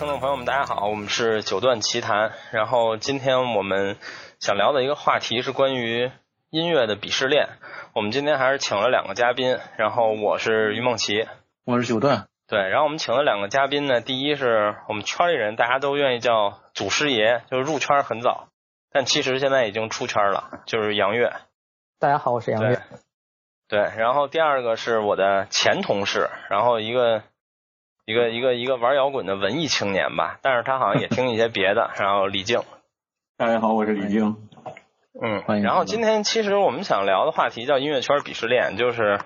听众朋友们，大家好，我们是九段奇谈。然后今天我们想聊的一个话题是关于音乐的鄙视链。我们今天还是请了两个嘉宾，然后我是于梦琪，我是九段。对，然后我们请了两个嘉宾呢，第一是我们圈里人，大家都愿意叫祖师爷，就是入圈很早，但其实现在已经出圈了，就是杨越。大家好，我是杨越。对，然后第二个是我的前同事，然后一个。一个一个一个玩摇滚的文艺青年吧，但是他好像也听一些别的。然后李静，大家好，我是李静。嗯，然后今天其实我们想聊的话题叫音乐圈鄙视链，就是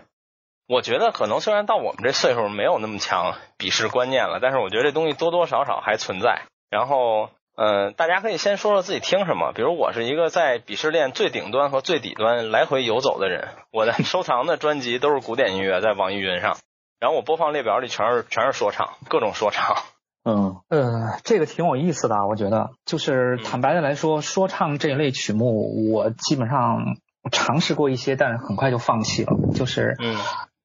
我觉得可能虽然到我们这岁数没有那么强鄙视观念了，但是我觉得这东西多多少少还存在。然后，嗯，大家可以先说说自己听什么。比如我是一个在鄙视链最顶端和最底端来回游走的人，我的 收藏的专辑都是古典音乐，在网易云上。然后我播放列表里全是全是说唱，各种说唱。嗯呃，这个挺有意思的，我觉得。就是坦白的来说，说唱这一类曲目，我基本上尝试过一些，但是很快就放弃了。就是嗯，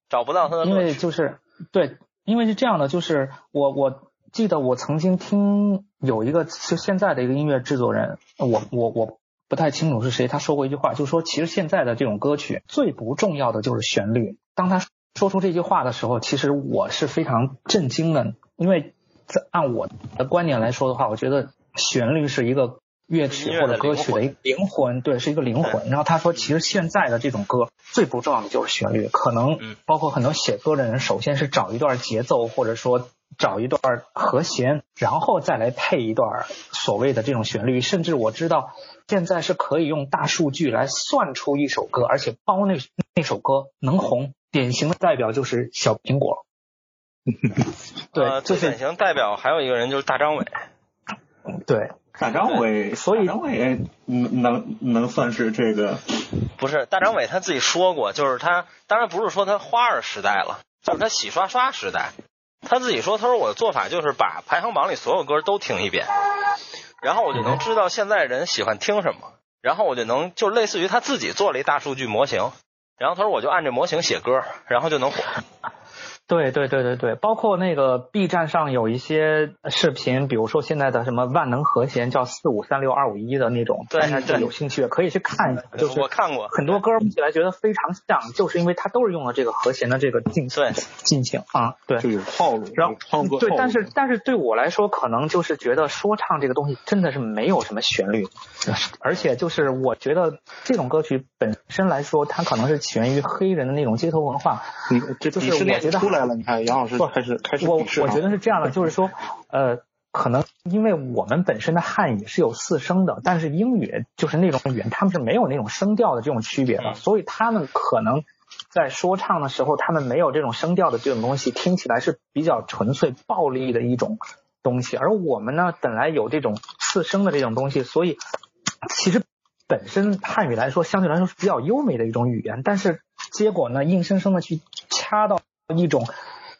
找不到它的因为就是对，因为是这样的，就是我我记得我曾经听有一个就现在的一个音乐制作人，我我我不太清楚是谁，他说过一句话，就是说其实现在的这种歌曲最不重要的就是旋律。当他说出这句话的时候，其实我是非常震惊的，因为在按我的观点来说的话，我觉得旋律是一个乐曲或者歌曲的一个灵魂，对，是一个灵魂。然后他说，其实现在的这种歌最不重要的就是旋律，可能包括很多写歌的人，首先是找一段节奏，或者说找一段和弦，然后再来配一段所谓的这种旋律。甚至我知道现在是可以用大数据来算出一首歌，而且包那那首歌能红。典型的代表就是小苹果，对，最典型代表还有一个人就是大张伟，对，大张伟，所以张伟能能算是这个？不是，大张伟他自己说过，就是他当然不是说他花儿时代了，就是他洗刷刷时代，他自己说，他说我的做法就是把排行榜里所有歌都听一遍，然后我就能知道现在人喜欢听什么，然后我就能就类似于他自己做了一大数据模型。然后他说我就按这模型写歌，然后就能火。对对对对对，包括那个 B 站上有一些视频，比如说现在的什么万能和弦叫四五三六二五一的那种，对对，有兴趣可以去看一下。就是我看过很多歌听起来觉得非常像，就是因为它都是用了这个和弦的这个进对进行啊，对，就有套路。然后对，但是但是对我来说，可能就是觉得说唱这个东西真的是没有什么旋律，而且就是我觉得这种歌曲本身来说，它可能是起源于黑人的那种街头文化。你，这就是我觉得。了，你看杨老师开始开始我我觉得是这样的，就是说，呃，可能因为我们本身的汉语是有四声的，但是英语就是那种语言，他们是没有那种声调的这种区别的，所以他们可能在说唱的时候，他们没有这种声调的这种东西，听起来是比较纯粹暴力的一种东西。而我们呢，本来有这种四声的这种东西，所以其实本身汉语来说，相对来说是比较优美的一种语言，但是结果呢，硬生生的去掐到。一种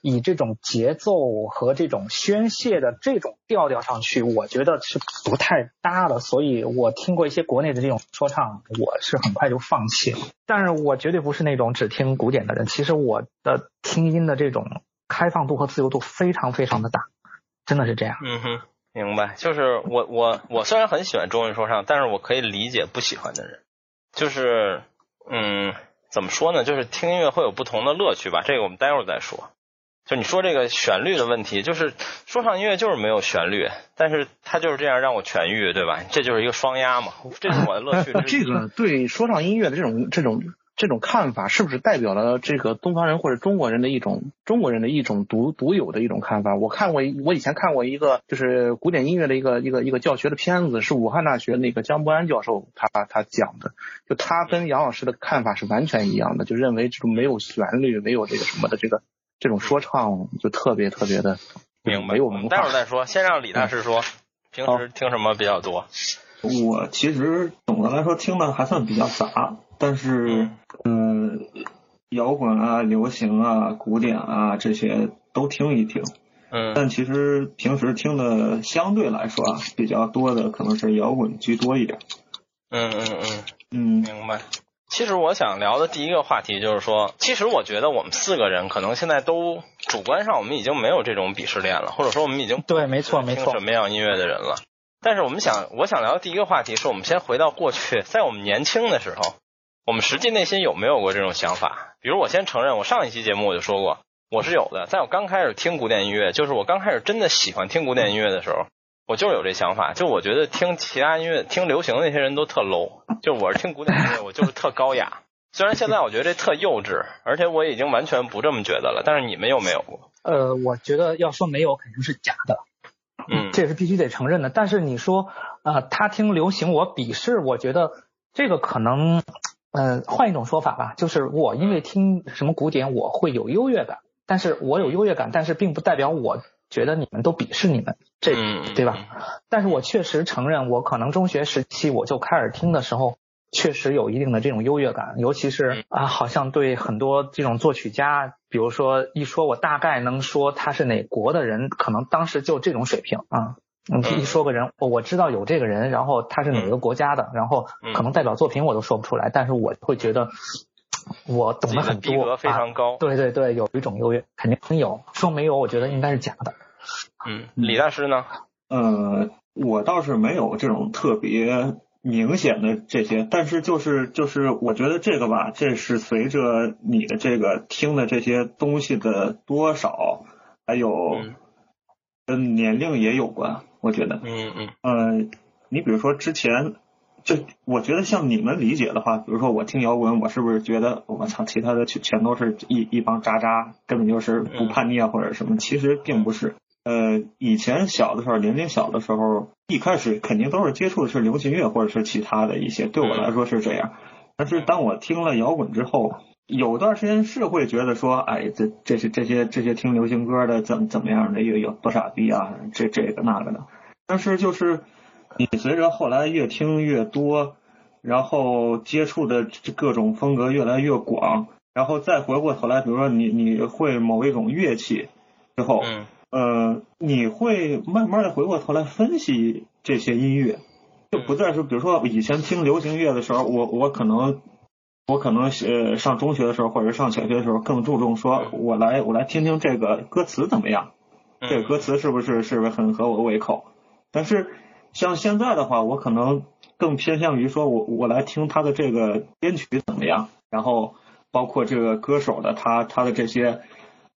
以这种节奏和这种宣泄的这种调调上去，我觉得是不太搭的。所以我听过一些国内的这种说唱，我是很快就放弃了。但是我绝对不是那种只听古典的人。其实我的听音的这种开放度和自由度非常非常的大，真的是这样。嗯哼，明白。就是我我我虽然很喜欢中文说唱，但是我可以理解不喜欢的人。就是嗯。怎么说呢？就是听音乐会有不同的乐趣吧，这个我们待会儿再说。就你说这个旋律的问题，就是说唱音乐就是没有旋律，但是它就是这样让我痊愈，对吧？这就是一个双压嘛，这是我的乐趣。这个对说唱音乐的这种这种。这种看法是不是代表了这个东方人或者中国人的一种中国人的一种独独有的一种看法？我看过，我以前看过一个就是古典音乐的一个一个一个教学的片子，是武汉大学那个江伯安教授他他讲的，就他跟杨老师的看法是完全一样的，就认为这种没有旋律、没有这个什么的这个这种说唱就特别特别的明白。没有文化。待会儿再说，先让李大师说，平时听什么比较多？我其实总的来说听的还算比较杂。但是，嗯，摇滚啊、流行啊、古典啊这些都听一听。嗯。但其实平时听的相对来说啊比较多的可能是摇滚居多一点。嗯嗯嗯。嗯。明白。其实我想聊的第一个话题就是说，其实我觉得我们四个人可能现在都主观上我们已经没有这种鄙视链了，或者说我们已经对，没错没错，什么样音乐的人了。但是我们想，我想聊的第一个话题是我们先回到过去，在我们年轻的时候，我们实际内心有没有过这种想法？比如我先承认，我上一期节目我就说过，我是有的。在我刚开始听古典音乐，就是我刚开始真的喜欢听古典音乐的时候。我就是有这想法，就我觉得听其他音乐、听流行的那些人都特 low，就我是听古典音乐，我就是特高雅。虽然现在我觉得这特幼稚，而且我已经完全不这么觉得了。但是你们有没有过？呃，我觉得要说没有，肯定是假的。嗯，这也是必须得承认的。但是你说啊，他听流行我鄙视，我觉得这个可能，呃，换一种说法吧，就是我因为听什么古典，我会有优越感。但是我有优越感，但是并不代表我。觉得你们都鄙视你们，这对吧？但是我确实承认，我可能中学时期我就开始听的时候，确实有一定的这种优越感，尤其是啊，好像对很多这种作曲家，比如说一说我大概能说他是哪国的人，可能当时就这种水平啊。一说个人，我知道有这个人，然后他是哪个国家的，然后可能代表作品我都说不出来，但是我会觉得。我懂得很多，非常高。对对对，有一种优越，肯定有。说没有，我觉得应该是假的。嗯，李大师呢？呃，我倒是没有这种特别明显的这些，但是就是就是，我觉得这个吧，这是随着你的这个听的这些东西的多少，还有跟年龄也有关。我觉得，嗯嗯。呃，你比如说之前。就我觉得像你们理解的话，比如说我听摇滚，我是不是觉得我操，其他的全全都是一一帮渣渣，根本就是不叛逆啊或者什么？其实并不是。呃，以前小的时候，年龄小的时候，一开始肯定都是接触的是流行乐或者是其他的一些，对我来说是这样。但是当我听了摇滚之后，有段时间是会觉得说，哎，这这些这些这些听流行歌的怎怎么样的有有多傻逼啊，这这个那个的。但是就是。你随着后来越听越多，然后接触的各种风格越来越广，然后再回过头来，比如说你你会某一种乐器之后，呃，你会慢慢的回过头来分析这些音乐，就不再是比如说以前听流行乐的时候，我我可能我可能呃上中学的时候或者上小学的时候更注重说，我来我来听听这个歌词怎么样，这个歌词是不是是不是很合我胃口，但是。像现在的话，我可能更偏向于说，我我来听他的这个编曲怎么样，然后包括这个歌手的他他的这些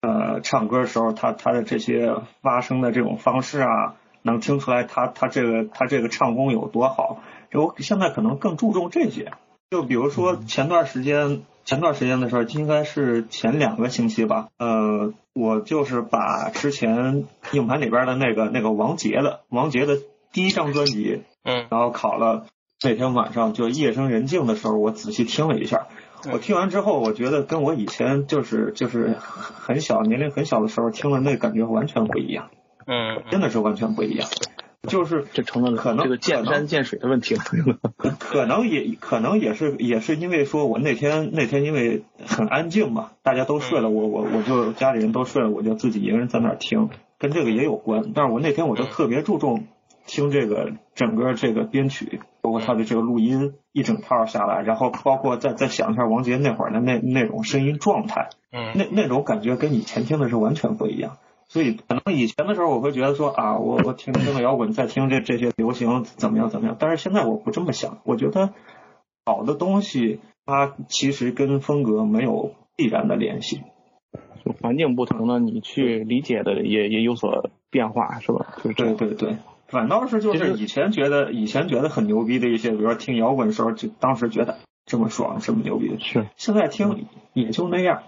呃唱歌时候他他的这些发声的这种方式啊，能听出来他他这个他这个唱功有多好。我现在可能更注重这些。就比如说前段时间前段时间的时候，应该是前两个星期吧，呃，我就是把之前硬盘里边的那个那个王杰的王杰的。第一张专辑，嗯，然后考了那天晚上就夜深人静的时候，我仔细听了一下。我听完之后，我觉得跟我以前就是就是很小年龄很小的时候听的那感觉完全不一样。嗯，真的是完全不一样。就是这成了可能这个见山见水的问题了。可能也可能也是也是因为说我那天那天因为很安静嘛，大家都睡了，我我我就家里人都睡了，我就自己一个人在那儿听，跟这个也有关。但是我那天我就特别注重。听这个整个这个编曲，包括他的这个录音一整套下来，然后包括再再想一下王杰那会儿的那那种声音状态，嗯，那那种感觉跟以前听的是完全不一样。所以可能以前的时候我会觉得说啊，我我听这个摇滚，再听这这些流行怎么样怎么样。但是现在我不这么想，我觉得好的东西它其实跟风格没有必然的联系，就环境不同呢，你去理解的也也有所变化，是吧？就对对对。反倒是就是以前觉得以前觉得很牛逼的一些，比如说听摇滚的时候，就当时觉得这么爽，这么牛逼。是。现在听也就那样。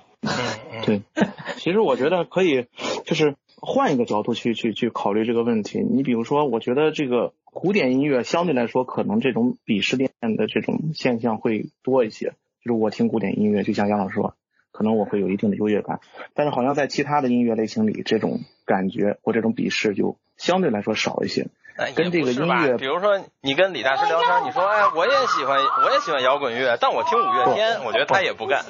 对。其实我觉得可以，就是换一个角度去去去考虑这个问题。你比如说，我觉得这个古典音乐相对来说，可能这种鄙视链的这种现象会多一些。就是我听古典音乐，就像杨老师说，可能我会有一定的优越感，但是好像在其他的音乐类型里，这种感觉或这种鄙视就。相对来说少一些，跟这个音乐，比如说你跟李大师聊天，你说哎，我也喜欢，我也喜欢摇滚乐，但我听五月天，我觉得他也不干。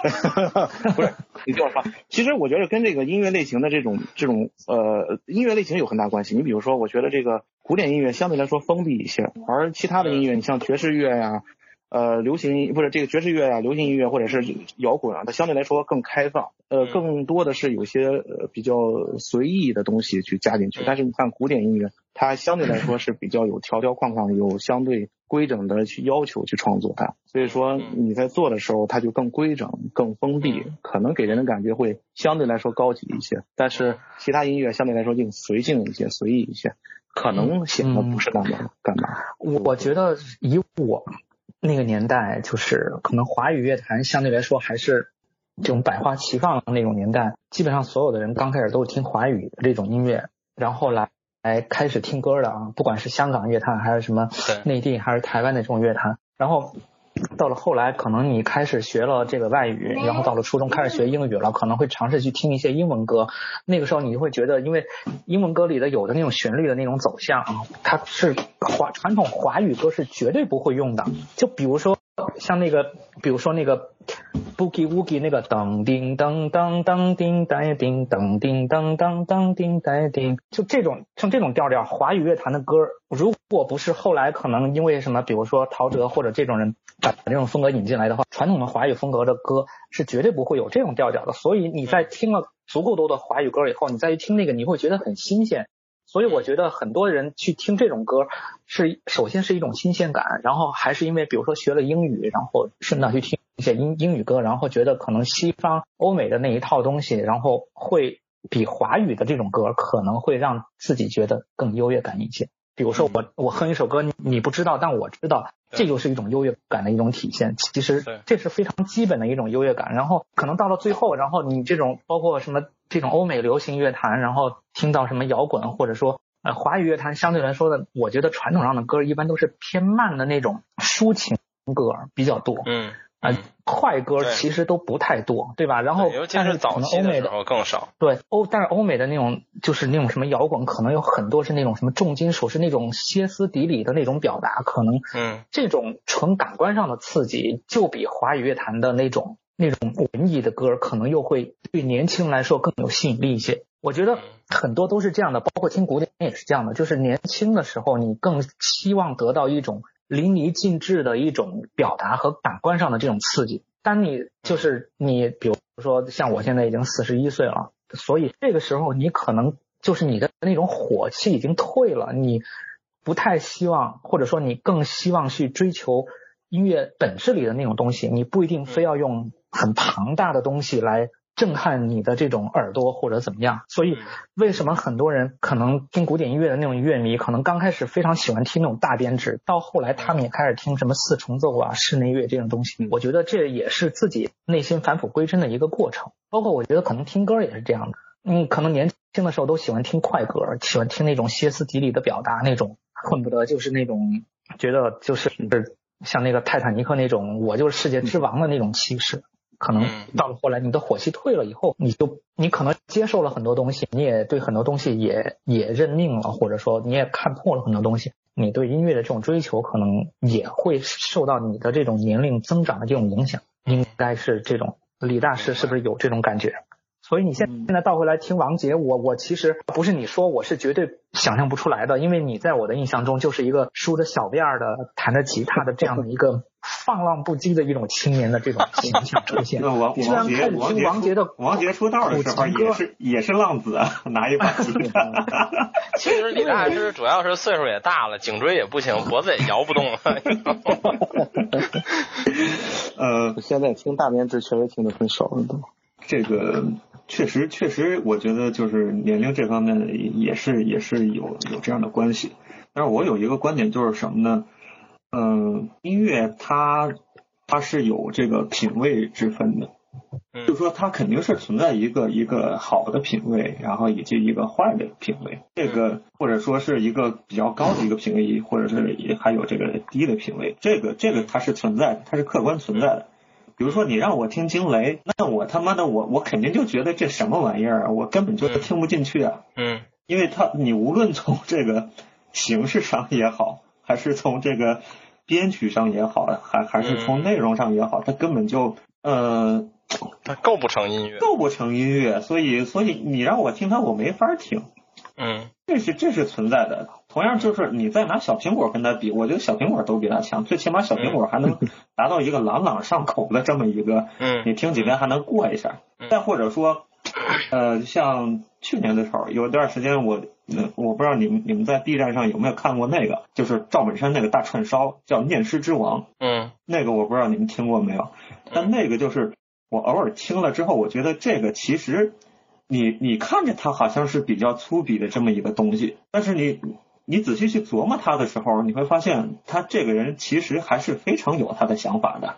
不是，你听我说，其实我觉得跟这个音乐类型的这种这种呃音乐类型有很大关系。你比如说，我觉得这个古典音乐相对来说封闭一些，而其他的音乐，你像爵士乐呀，呃流行音不是这个爵士乐啊、流行音乐或者是摇滚啊，它相对来说更开放，呃，更多的是有些呃比较随意的东西去加进去。但是你看古典音乐，它相对来说是比较有条条框框、有相对规整的去要求去创作它，所以说你在做的时候，它就更规整、更封闭，可能给人的感觉会相对来说高级一些。但是其他音乐相对来说就随性一些、随意一些。可能显得不是那么干嘛？我觉得以我那个年代，就是可能华语乐坛相对来说还是这种百花齐放的那种年代。基本上所有的人刚开始都是听华语这种音乐，然后来来开始听歌的啊，不管是香港乐坛还是什么内地还是台湾的这种乐坛，然后。到了后来，可能你开始学了这个外语，然后到了初中开始学英语了，可能会尝试去听一些英文歌。那个时候你就会觉得，因为英文歌里的有的那种旋律的那种走向啊，它是华传统华语歌是绝对不会用的。就比如说像那个，比如说那个。Boogie Woogie 那个噔叮噔噔噔叮当叮噔叮噔噔噔叮当叮，就这种像这种调调，华语乐坛的歌，如果不是后来可能因为什么，比如说陶喆或者这种人把这种风格引进来的话，传统的华语风格的歌是绝对不会有这种调调的。所以你在听了足够多的华语歌以后，你再去听那个，你会觉得很新鲜。所以我觉得很多人去听这种歌，是首先是一种新鲜感，然后还是因为比如说学了英语，然后顺道去听一些英英语歌，然后觉得可能西方欧美的那一套东西，然后会比华语的这种歌可能会让自己觉得更优越感一些。比如说我我哼一首歌，你不知道，但我知道，这就是一种优越感的一种体现。其实这是非常基本的一种优越感。然后可能到了最后，然后你这种包括什么？这种欧美流行乐坛，然后听到什么摇滚，或者说呃华语乐坛相对来说的，我觉得传统上的歌一般都是偏慢的那种抒情歌比较多。嗯啊，快歌其实都不太多，对吧？然后但是可能欧美的更少。对欧，但是欧美的那种就是那种什么摇滚，可能有很多是那种什么重金属，是那种歇斯底里的那种表达，可能嗯这种纯感官上的刺激，就比华语乐坛的那种。那种文艺的歌可能又会对年轻人来说更有吸引力一些。我觉得很多都是这样的，包括听古典也是这样的。就是年轻的时候，你更希望得到一种淋漓尽致的一种表达和感官上的这种刺激。当你就是你，比如说像我现在已经四十一岁了，所以这个时候你可能就是你的那种火气已经退了，你不太希望，或者说你更希望去追求音乐本质里的那种东西。你不一定非要用。很庞大的东西来震撼你的这种耳朵或者怎么样，所以为什么很多人可能听古典音乐的那种乐迷，可能刚开始非常喜欢听那种大编制，到后来他们也开始听什么四重奏啊、室内乐这种东西。我觉得这也是自己内心返璞归真的一个过程。包括我觉得可能听歌也是这样的，嗯，可能年轻的时候都喜欢听快歌，喜欢听那种歇斯底里的表达，那种恨不得就是那种觉得就是像那个泰坦尼克那种我就是世界之王的那种气势。可能到了后来，你的火气退了以后，你就你可能接受了很多东西，你也对很多东西也也认命了，或者说你也看破了很多东西，你对音乐的这种追求可能也会受到你的这种年龄增长的这种影响，应该是这种。李大师是不是有这种感觉？所以你现现在倒回来听王杰，我我其实不是你说，我是绝对想象不出来的，因为你在我的印象中就是一个梳着小辫儿的弹着吉他的这样的一个放浪不羁的一一种青年的这种形象出现。那王王杰王杰的王杰出道的时候也是也是浪子，拿一把 吉他。其实李大师主要是岁数也大了，颈椎也不行，脖子也摇不动了。呃，现在听大编制确实听得很少了都。这个。确实，确实，我觉得就是年龄这方面也是也是有有这样的关系。但是我有一个观点就是什么呢？嗯，音乐它它是有这个品味之分的，就是说它肯定是存在一个一个好的品味，然后以及一个坏的品味。这个或者说是一个比较高的一个品味，或者是也还有这个低的品味。这个这个它是存在的，它是客观存在的。比如说你让我听惊雷，那我他妈的我我肯定就觉得这什么玩意儿啊，我根本就听不进去啊。嗯，因为他你无论从这个形式上也好，还是从这个编曲上也好，还还是从内容上也好，它根本就呃，它构不成音乐，构不成音乐。所以所以你让我听它，我没法听。嗯，这是这是存在的。同样就是你再拿小苹果跟他比，我觉得小苹果都比他强，最起码小苹果还能 达到一个朗朗上口的这么一个，嗯，你听几遍还能过一下。再或者说，呃，像去年的时候有一段时间我，我不知道你们你们在 B 站上有没有看过那个，就是赵本山那个大串烧叫《念诗之王》，嗯，那个我不知道你们听过没有，但那个就是我偶尔听了之后，我觉得这个其实。你你看着他好像是比较粗鄙的这么一个东西，但是你你仔细去琢磨他的时候，你会发现他这个人其实还是非常有他的想法的。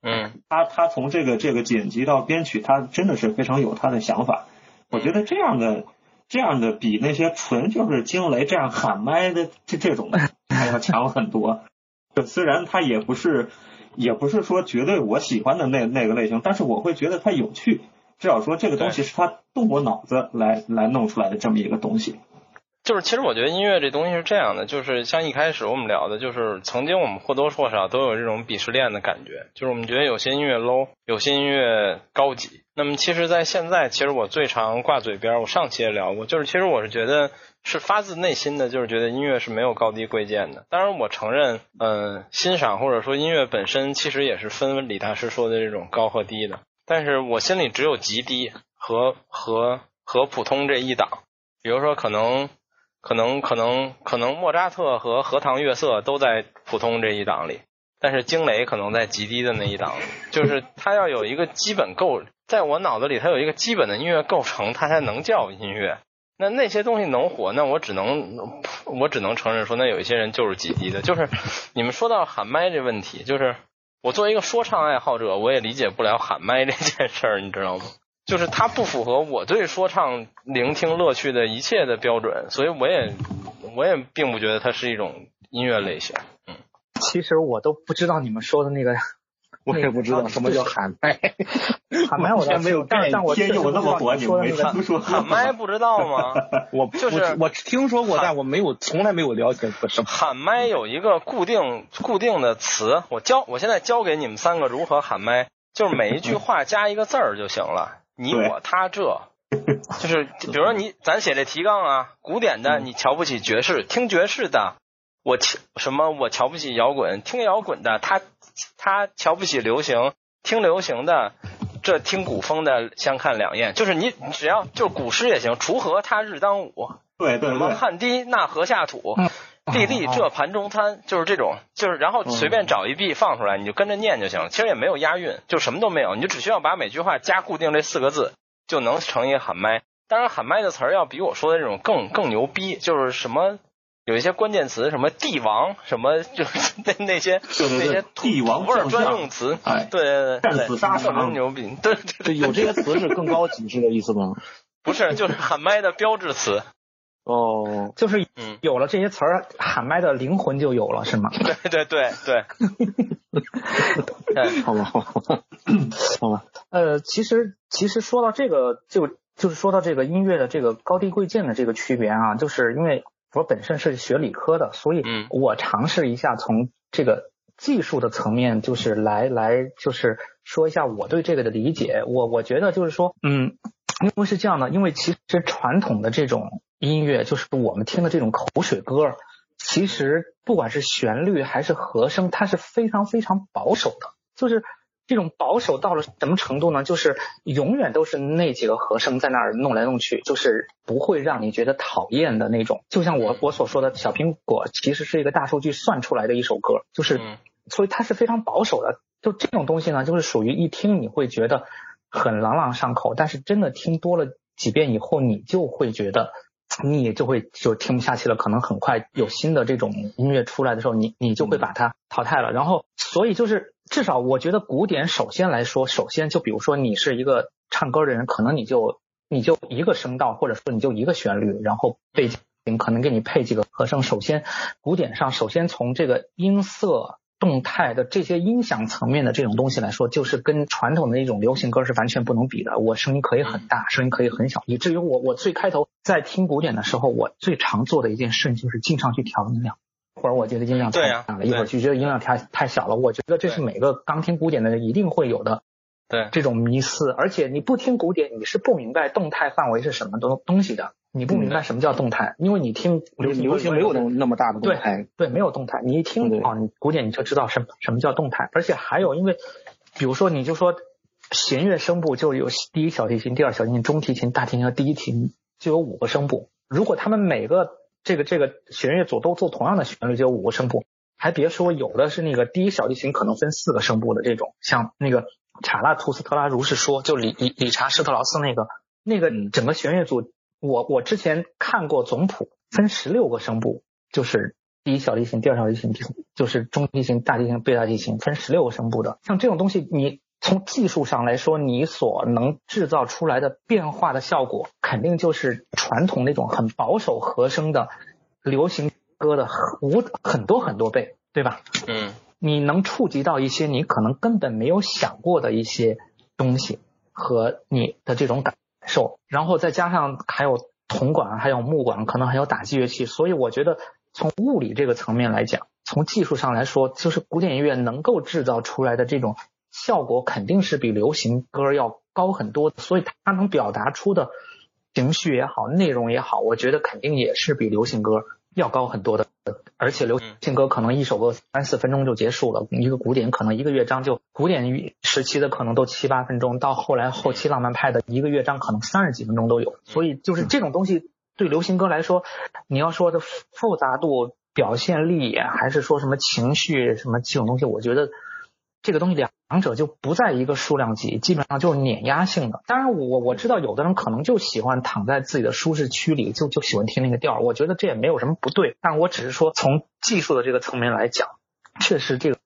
嗯，他他从这个这个剪辑到编曲，他真的是非常有他的想法。我觉得这样的这样的比那些纯就是惊雷这样喊麦的 这这种还要强很多。就虽然他也不是也不是说绝对我喜欢的那那个类型，但是我会觉得他有趣。至少说这个东西是他动过脑子来来弄出来的这么一个东西。就是其实我觉得音乐这东西是这样的，就是像一开始我们聊的，就是曾经我们或多或少都有这种鄙视链的感觉，就是我们觉得有些音乐 low，有些音乐高级。那么其实，在现在，其实我最常挂嘴边，我上期也聊过，就是其实我是觉得是发自内心的，就是觉得音乐是没有高低贵贱的。当然，我承认，嗯，欣赏或者说音乐本身其实也是分李大师说的这种高和低的。但是我心里只有极低和和和普通这一档，比如说可能可能可能可能莫扎特和荷塘月色都在普通这一档里，但是惊雷可能在极低的那一档，就是它要有一个基本构，在我脑子里它有一个基本的音乐构成，它才能叫音乐。那那些东西能火，那我只能我只能承认说，那有一些人就是极低的。就是你们说到喊麦这问题，就是。我作为一个说唱爱好者，我也理解不了喊麦这件事儿，你知道吗？就是它不符合我对说唱聆听乐趣的一切的标准，所以我也我也并不觉得它是一种音乐类型。嗯，其实我都不知道你们说的那个。我也不知道什么叫喊麦，喊麦我倒没有，但但我天有那么火，你没听说喊麦不知道吗？我就是我听说过，但我没有从来没有了解过什么喊麦有一个固定固定的词，我教我现在教给你们三个如何喊麦，就是每一句话加一个字儿就行了，你我他这，就是 比如说你咱写这提纲啊，古典的你瞧不起爵士，听爵士的。我瞧什么？我瞧不起摇滚，听摇滚的他他瞧不起流行，听流行的这听古风的相看两厌。就是你只要就古诗也行，锄禾他日当午，对对对，汗滴那禾下土，粒粒这盘中餐，就是这种，就是然后随便找一 B 放出来，你就跟着念就行了。其实也没有押韵，就什么都没有，你就只需要把每句话加固定这四个字，就能成一个喊麦。当然，喊麦的词儿要比我说的这种更更牛逼，就是什么。有一些关键词，什么帝王，什么就是 那那些那些帝王味儿专用词，哎，对对对，战死沙场牛逼，对对，有这些词是更高级是这意思吗？不是，就是喊麦的标志词。哦，就是有了这些词儿，喊麦的灵魂就有了，是吗？对对对对。好吧，好吧，好吧。呃，其实其实说到这个，就就是说到这个音乐的这个高低贵贱的这个区别啊，就是因为。我本身是学理科的，所以我尝试一下从这个技术的层面，就是来来就是说一下我对这个的理解。我我觉得就是说，嗯，因为是这样的，因为其实传统的这种音乐，就是我们听的这种口水歌，其实不管是旋律还是和声，它是非常非常保守的，就是。这种保守到了什么程度呢？就是永远都是那几个和声在那儿弄来弄去，就是不会让你觉得讨厌的那种。就像我我所说的小苹果，其实是一个大数据算出来的一首歌，就是所以它是非常保守的。就这种东西呢，就是属于一听你会觉得很朗朗上口，但是真的听多了几遍以后，你就会觉得你就会就听不下去了。可能很快有新的这种音乐出来的时候，你你就会把它淘汰了。然后所以就是。至少我觉得古典首先来说，首先就比如说你是一个唱歌的人，可能你就你就一个声道，或者说你就一个旋律，然后背景可能给你配几个和声。首先，古典上首先从这个音色、动态的这些音响层面的这种东西来说，就是跟传统的那种流行歌是完全不能比的。我声音可以很大，声音可以很小，以至于我我最开头在听古典的时候，我最常做的一件事就是经常去调音量。或者我觉得音量太大了，一会儿就觉得音量太太小了。我觉得这是每个刚听古典的人一定会有的，对这种迷思。而且你不听古典，你是不明白动态范围是什么东东西的。你不明白什么叫动态，因为你听流行流行没有那那么大的动态，对，没有动态。你一听啊，你古典你就知道什什么叫动态。而且还有，因为比如说你就说弦乐声部就有第一小提琴、第二小提琴、中提琴、大提琴和第一提琴就有五个声部。如果他们每个这个这个弦乐组都做同样的旋律，就有五个声部。还别说，有的是那个第一小提琴可能分四个声部的这种，像那个查拉图斯特拉如是说，就理理理查施特劳斯那个那个整个弦乐组，我我之前看过总谱，分十六个声部，就是第一小提琴、第二小提琴、第就是中提琴、大提琴、贝大提琴，分十六个声部的。像这种东西，你从技术上来说，你所能制造出来的变化的效果，肯定就是传统那种很保守和声的流行。歌的无很多很多倍，对吧？嗯，你能触及到一些你可能根本没有想过的一些东西和你的这种感受，然后再加上还有铜管，还有木管，可能还有打击乐器，所以我觉得从物理这个层面来讲，从技术上来说，就是古典音乐能够制造出来的这种效果，肯定是比流行歌要高很多，所以它能表达出的情绪也好，内容也好，我觉得肯定也是比流行歌。要高很多的，而且流行歌可能一首歌三四分钟就结束了，一个古典可能一个乐章就古典时期的可能都七八分钟，到后来后期浪漫派的一个乐章可能三十几分钟都有，所以就是这种东西对流行歌来说，你要说的复杂度、表现力，还是说什么情绪什么这种东西，我觉得。这个东西两两者就不在一个数量级，基本上就是碾压性的。当然，我我知道有的人可能就喜欢躺在自己的舒适区里，就就喜欢听那个调儿。我觉得这也没有什么不对，但我只是说从技术的这个层面来讲，确实这个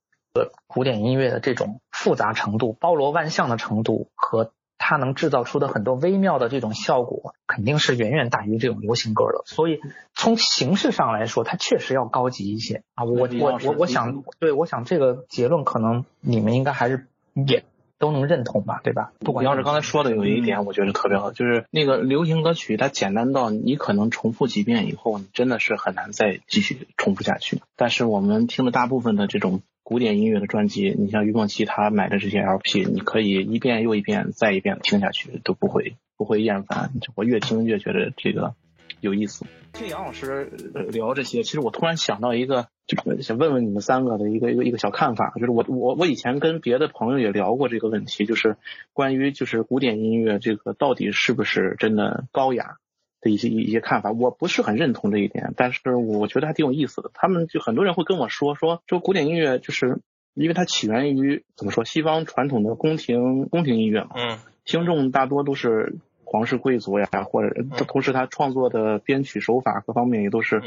古典音乐的这种复杂程度、包罗万象的程度和。它能制造出的很多微妙的这种效果，肯定是远远大于这种流行歌的。所以从形式上来说，它确实要高级一些啊！我我我我想，对，我想这个结论可能你们应该还是也都能认同吧，对吧？不管要是刚才说的有一点，我觉得特别好，就是那个流行歌曲，它简单到你可能重复几遍以后，你真的是很难再继续重复下去。但是我们听的大部分的这种。古典音乐的专辑，你像于梦琪他买的这些 LP，你可以一遍又一遍、再一遍的听下去，都不会不会厌烦。我越听越觉得这个有意思。听杨老师聊这些，其实我突然想到一个，就想问问你们三个的一个一个一个小看法，就是我我我以前跟别的朋友也聊过这个问题，就是关于就是古典音乐这个到底是不是真的高雅？的一些一些看法，我不是很认同这一点，但是我觉得还挺有意思的。他们就很多人会跟我说说说古典音乐，就是因为它起源于怎么说西方传统的宫廷宫廷音乐嘛，嗯，听众大多都是皇室贵族呀，或者同时他创作的编曲手法各方面也都是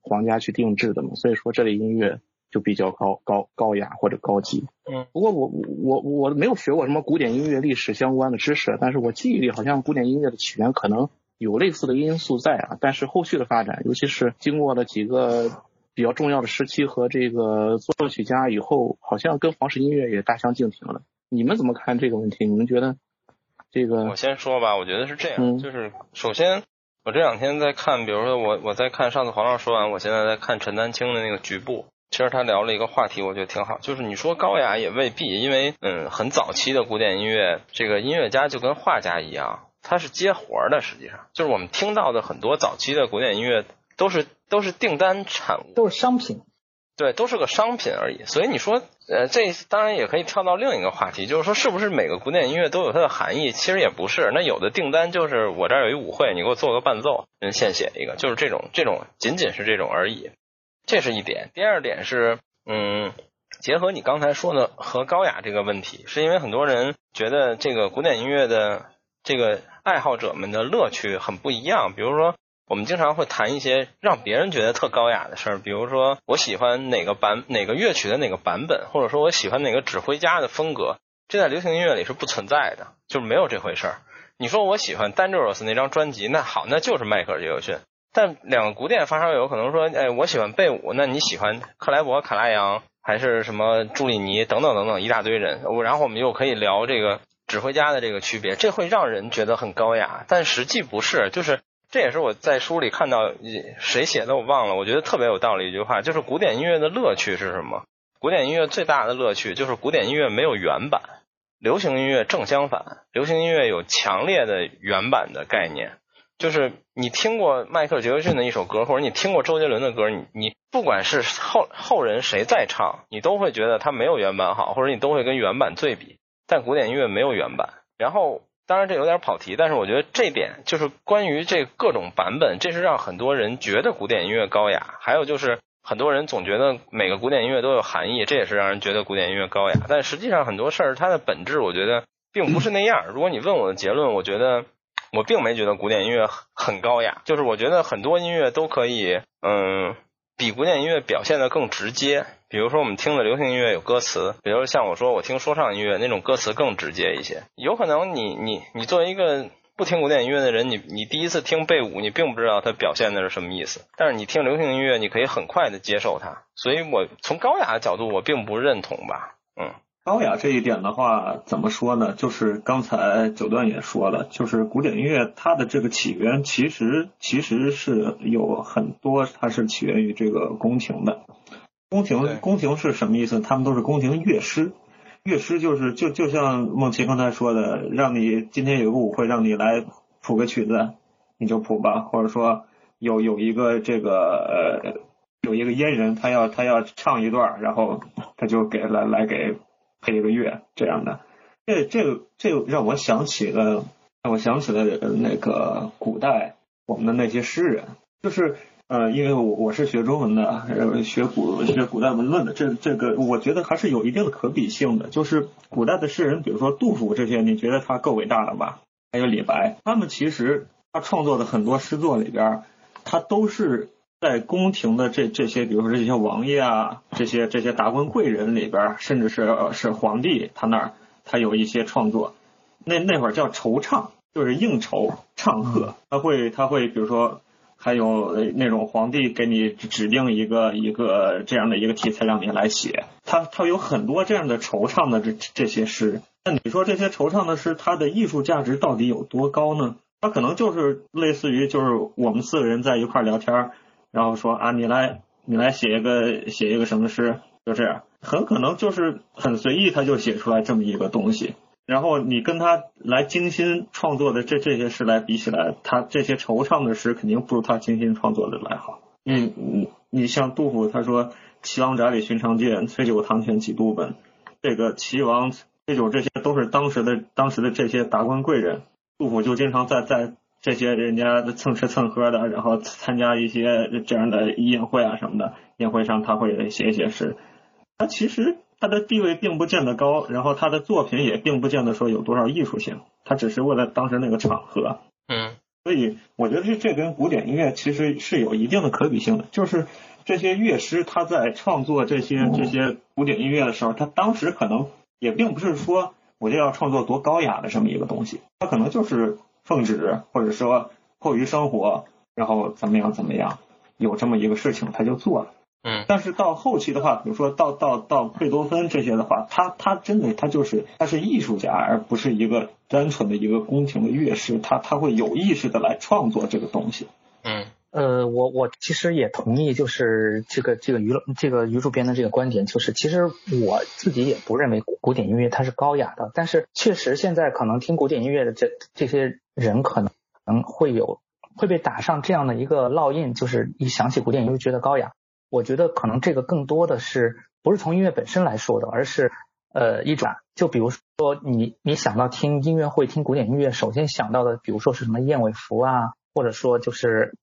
皇家去定制的嘛，所以说这类音乐就比较高高高雅或者高级。嗯，不过我我我没有学过什么古典音乐历史相关的知识，但是我记忆里好像古典音乐的起源可能。有类似的因素在啊，但是后续的发展，尤其是经过了几个比较重要的时期和这个作曲家以后，好像跟皇室音乐也大相径庭了。你们怎么看这个问题？你们觉得这个？我先说吧，我觉得是这样，就是首先我这两天在看，比如说我我在看上次黄老师说完，我现在在看陈丹青的那个局部，其实他聊了一个话题，我觉得挺好，就是你说高雅也未必，因为嗯，很早期的古典音乐，这个音乐家就跟画家一样。他是接活儿的，实际上就是我们听到的很多早期的古典音乐都是都是订单产物，都是商品，对，都是个商品而已。所以你说，呃，这当然也可以跳到另一个话题，就是说，是不是每个古典音乐都有它的含义？其实也不是。那有的订单就是我这儿有一舞会，你给我做个伴奏，人现写一个，就是这种这种，仅仅是这种而已。这是一点。第二点是，嗯，结合你刚才说的和高雅这个问题，是因为很多人觉得这个古典音乐的这个。爱好者们的乐趣很不一样，比如说，我们经常会谈一些让别人觉得特高雅的事儿，比如说，我喜欢哪个版哪个乐曲的哪个版本，或者说我喜欢哪个指挥家的风格，这在流行音乐里是不存在的，就是没有这回事儿。你说我喜欢 Dangerous 那张专辑，那好，那就是迈克尔·杰克逊。但两个古典发烧友可能说，哎，我喜欢贝武，那你喜欢克莱伯、卡拉扬还是什么朱里尼等等等等一大堆人，我然后我们又可以聊这个。指挥家的这个区别，这会让人觉得很高雅，但实际不是。就是这也是我在书里看到谁写的我忘了，我觉得特别有道理一句话，就是古典音乐的乐趣是什么？古典音乐最大的乐趣就是古典音乐没有原版，流行音乐正相反，流行音乐有强烈的原版的概念。就是你听过迈克尔·杰克逊的一首歌，或者你听过周杰伦的歌，你你不管是后后人谁在唱，你都会觉得他没有原版好，或者你都会跟原版对比。但古典音乐没有原版。然后，当然这有点跑题，但是我觉得这点就是关于这各种版本，这是让很多人觉得古典音乐高雅。还有就是很多人总觉得每个古典音乐都有含义，这也是让人觉得古典音乐高雅。但实际上很多事儿它的本质，我觉得并不是那样。如果你问我的结论，我觉得。我并没觉得古典音乐很高雅，就是我觉得很多音乐都可以，嗯，比古典音乐表现的更直接。比如说我们听的流行音乐有歌词，比如像我说我听说唱音乐那种歌词更直接一些。有可能你你你作为一个不听古典音乐的人，你你第一次听贝五，你并不知道它表现的是什么意思，但是你听流行音乐，你可以很快的接受它。所以我从高雅的角度，我并不认同吧，嗯。高雅这一点的话，怎么说呢？就是刚才九段也说了，就是古典音乐它的这个起源，其实其实是有很多，它是起源于这个宫廷的。宫廷宫廷是什么意思？他们都是宫廷乐师，乐师就是就就像梦琪刚才说的，让你今天有个舞会，让你来谱个曲子，你就谱吧，或者说有有一个这个呃有一个阉人，他要他要唱一段，然后他就给来来给。配一个乐这样的，这这个这个让我想起了，让我想起了那个古代我们的那些诗人，就是呃，因为我我是学中文的，学古学古代文论的，这这个我觉得还是有一定的可比性的。就是古代的诗人，比如说杜甫这些，你觉得他够伟大了吧？还有李白，他们其实他创作的很多诗作里边，他都是。在宫廷的这这些，比如说这些王爷啊，这些这些达官贵人里边，甚至是是皇帝，他那儿他有一些创作，那那会儿叫酬唱，就是应酬唱和，他会他会比如说还有那种皇帝给你指定一个一个这样的一个题材让你来写，他他有很多这样的惆怅的这这些诗，那你说这些惆怅的诗，它的艺术价值到底有多高呢？它可能就是类似于就是我们四个人在一块聊天。然后说啊，你来，你来写一个写一个什么诗，就这样，很可能就是很随意，他就写出来这么一个东西。然后你跟他来精心创作的这这些诗来比起来，他这些惆怅的诗肯定不如他精心创作的来好。嗯嗯，你像杜甫，他说“岐王宅里寻常见，崔九堂前几度闻”，这个岐王、崔九这些都是当时的当时的这些达官贵人，杜甫就经常在在。这些人家蹭吃蹭喝的，然后参加一些这样的宴会啊什么的，宴会上他会写一些诗。他其实他的地位并不见得高，然后他的作品也并不见得说有多少艺术性，他只是为了当时那个场合。嗯，所以我觉得这这跟古典音乐其实是有一定的可比性的，就是这些乐师他在创作这些这些古典音乐的时候，他当时可能也并不是说我就要创作多高雅的这么一个东西，他可能就是。奉旨，或者说迫于生活，然后怎么样怎么样，有这么一个事情他就做了。嗯，但是到后期的话，比如说到到到贝多芬这些的话，他他真的他就是他是艺术家，而不是一个单纯的一个宫廷的乐师，他他会有意识的来创作这个东西。嗯，呃，我我其实也同意，就是这个这个娱乐这个于主编的这个观点，就是其实我自己也不认为古典音乐它是高雅的，但是确实现在可能听古典音乐的这这些。人可能能会有会被打上这样的一个烙印，就是一想起古典音乐觉得高雅。我觉得可能这个更多的是不是从音乐本身来说的，而是呃一种，就比如说你你想到听音乐会听古典音乐，首先想到的，比如说是什么燕尾服啊，或者说就是。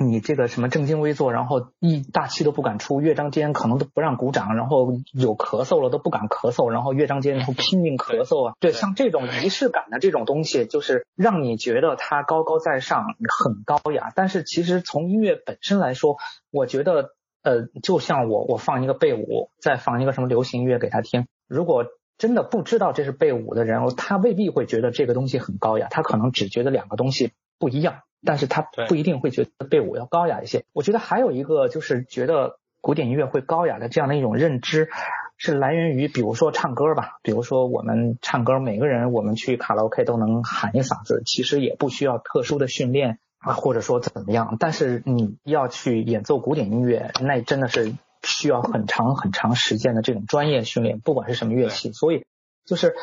你这个什么正襟危坐，然后一大气都不敢出，乐章间可能都不让鼓掌，然后有咳嗽了都不敢咳嗽，然后乐章间 然后拼命咳嗽啊，对，像这种仪式感的这种东西，就是让你觉得它高高在上，很高雅。但是其实从音乐本身来说，我觉得呃，就像我我放一个贝舞，再放一个什么流行音乐给他听，如果真的不知道这是贝舞的人，他未必会觉得这个东西很高雅，他可能只觉得两个东西不一样。但是他不一定会觉得贝舞要高雅一些。我觉得还有一个就是觉得古典音乐会高雅的这样的一种认知，是来源于比如说唱歌吧，比如说我们唱歌，每个人我们去卡拉 OK 都能喊一嗓子，其实也不需要特殊的训练啊，或者说怎么样。但是你要去演奏古典音乐，那真的是需要很长很长时间的这种专业训练，不管是什么乐器。所以就是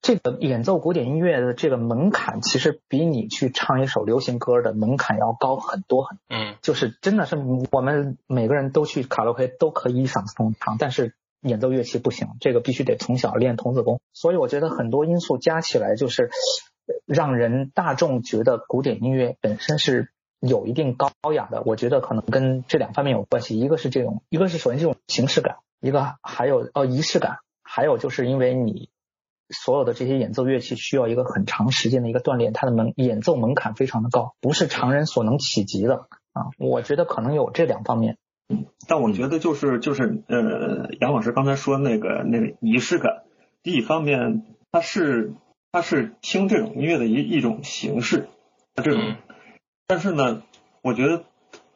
这个演奏古典音乐的这个门槛，其实比你去唱一首流行歌的门槛要高很多很。嗯，就是真的是我们每个人都去卡拉 OK 都可以一嗓子通唱，但是演奏乐器不行，这个必须得从小练童子功。所以我觉得很多因素加起来，就是让人大众觉得古典音乐本身是有一定高雅的。我觉得可能跟这两方面有关系，一个是这种，一个是首先这种形式感，一个还有呃仪式感，还有就是因为你。所有的这些演奏乐器需要一个很长时间的一个锻炼，它的门演奏门槛非常的高，不是常人所能企及的啊。我觉得可能有这两方面。嗯，但我觉得就是就是呃，杨老师刚才说那个那个仪式感，第一方面它是它是听这种音乐的一一种形式，这种，但是呢，我觉得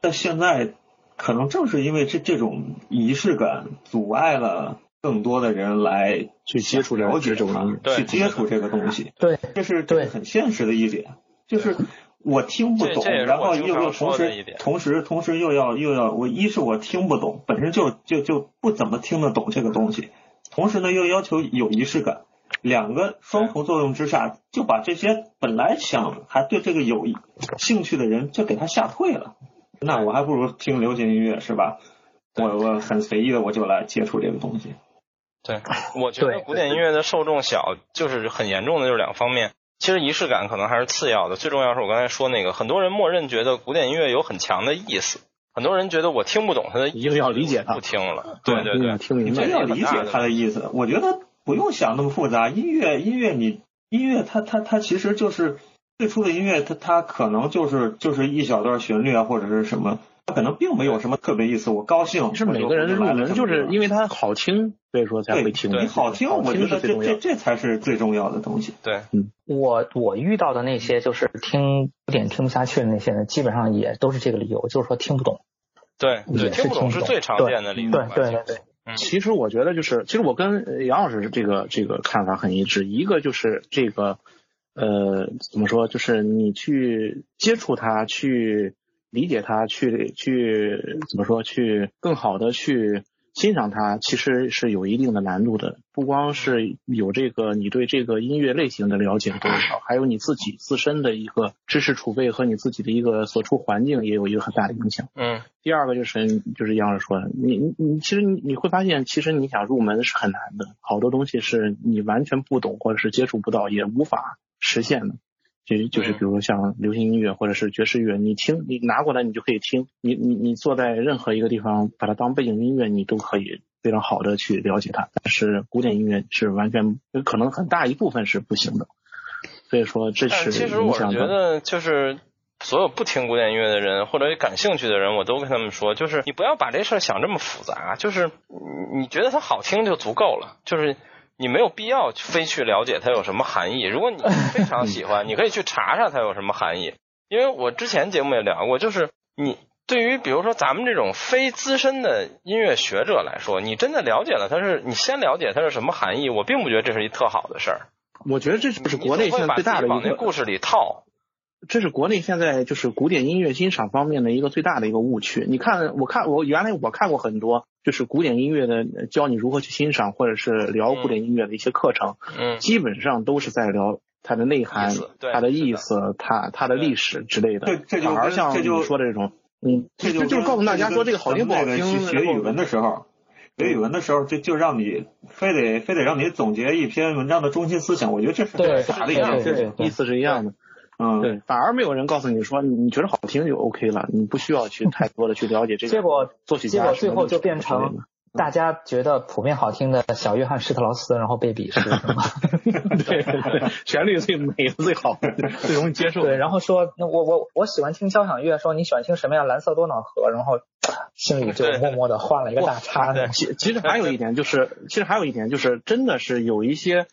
在现在可能正是因为这这种仪式感阻碍了。更多的人来去接触了解这种，去接触这个东西，对，这是这是很现实的一点，就是我听不懂，然后又又同时同时同时又要又要我一是我听不懂，本身就就就不怎么听得懂这个东西，同时呢又要求有仪式感，两个双重作用之下，就把这些本来想还对这个有兴趣的人就给他吓退了，那我还不如听流行音乐是吧？我我很随意的我就来接触这个东西。对，我觉得古典音乐的受众小，就是很严重的，就是两方面。其实仪式感可能还是次要的，最重要是我刚才说那个，很多人默认觉得古典音乐有很强的意思，很多人觉得我听不懂它的，一定要理解它，不听了。对对对，听明白，要理解它的意思。我觉得不用想那么复杂，音乐音乐你音乐它它它其实就是最初的音乐，它它可能就是就是一小段旋律啊或者是什么。它可能并没有什么特别意思，我高兴。是每个人入门就是因为它好听，所以说才会听。你好听，我觉得这这这才是最重要的东西。对，嗯，我我遇到的那些就是听古典听不下去的那些人，基本上也都是这个理由，就是说听不懂。对，对，听不懂是最常见的理由。对对对对。其实我觉得就是，其实我跟杨老师这个这个看法很一致。一个就是这个呃，怎么说？就是你去接触它，去。理解它，去去怎么说？去更好的去欣赏它，其实是有一定的难度的。不光是有这个你对这个音乐类型的了解多少，还有你自己自身的一个知识储备和你自己的一个所处环境也有一个很大的影响。嗯。第二个就是就是杨老师说的，你你你其实你你会发现，其实你想入门是很难的，好多东西是你完全不懂或者是接触不到，也无法实现的。就就是比如说像流行音乐或者是爵士乐，你听你拿过来你就可以听，你你你坐在任何一个地方把它当背景音乐，你都可以非常好的去了解它。但是古典音乐是完全可能很大一部分是不行的，所以说这是其实我觉得就是所有不听古典音乐的人或者感兴趣的人，我都跟他们说，就是你不要把这事儿想这么复杂，就是你觉得它好听就足够了，就是。你没有必要非去了解它有什么含义。如果你非常喜欢，你可以去查查它有什么含义。因为我之前节目也聊过，就是你对于比如说咱们这种非资深的音乐学者来说，你真的了解了它是，你先了解它是什么含义，我并不觉得这是一特好的事儿。我觉得这就是国内现在最大的一个故事里套。这是国内现在就是古典音乐欣赏方面的一个最大的一个误区。你看，我看我原来我看过很多，就是古典音乐的教你如何去欣赏，或者是聊古典音乐的一些课程，嗯，基本上都是在聊它的内涵、它的意思、它它的历史之类的。对，反而像你说的这种，嗯，这就就告诉大家说这个好听不好听。学语文的时候，学语文的时候就就让你非得非得让你总结一篇文章的中心思想，我觉得这是傻的一样，意思是一样的。嗯，对，反而没有人告诉你说，你觉得好听就 OK 了，你不需要去 太多的去了解这个。结果作曲家，结果最后就变成大家觉得普遍好听的小约翰施特劳斯，然后被鄙视，是吗？对对对，旋律最美最好，最容易接受。对，然后说，那我我我喜欢听交响乐，说你喜欢听什么呀？蓝色多瑙河，然后心里就默默的换了一个大叉。其其实还有一点就是，其实还有一点就是，真的是有一些。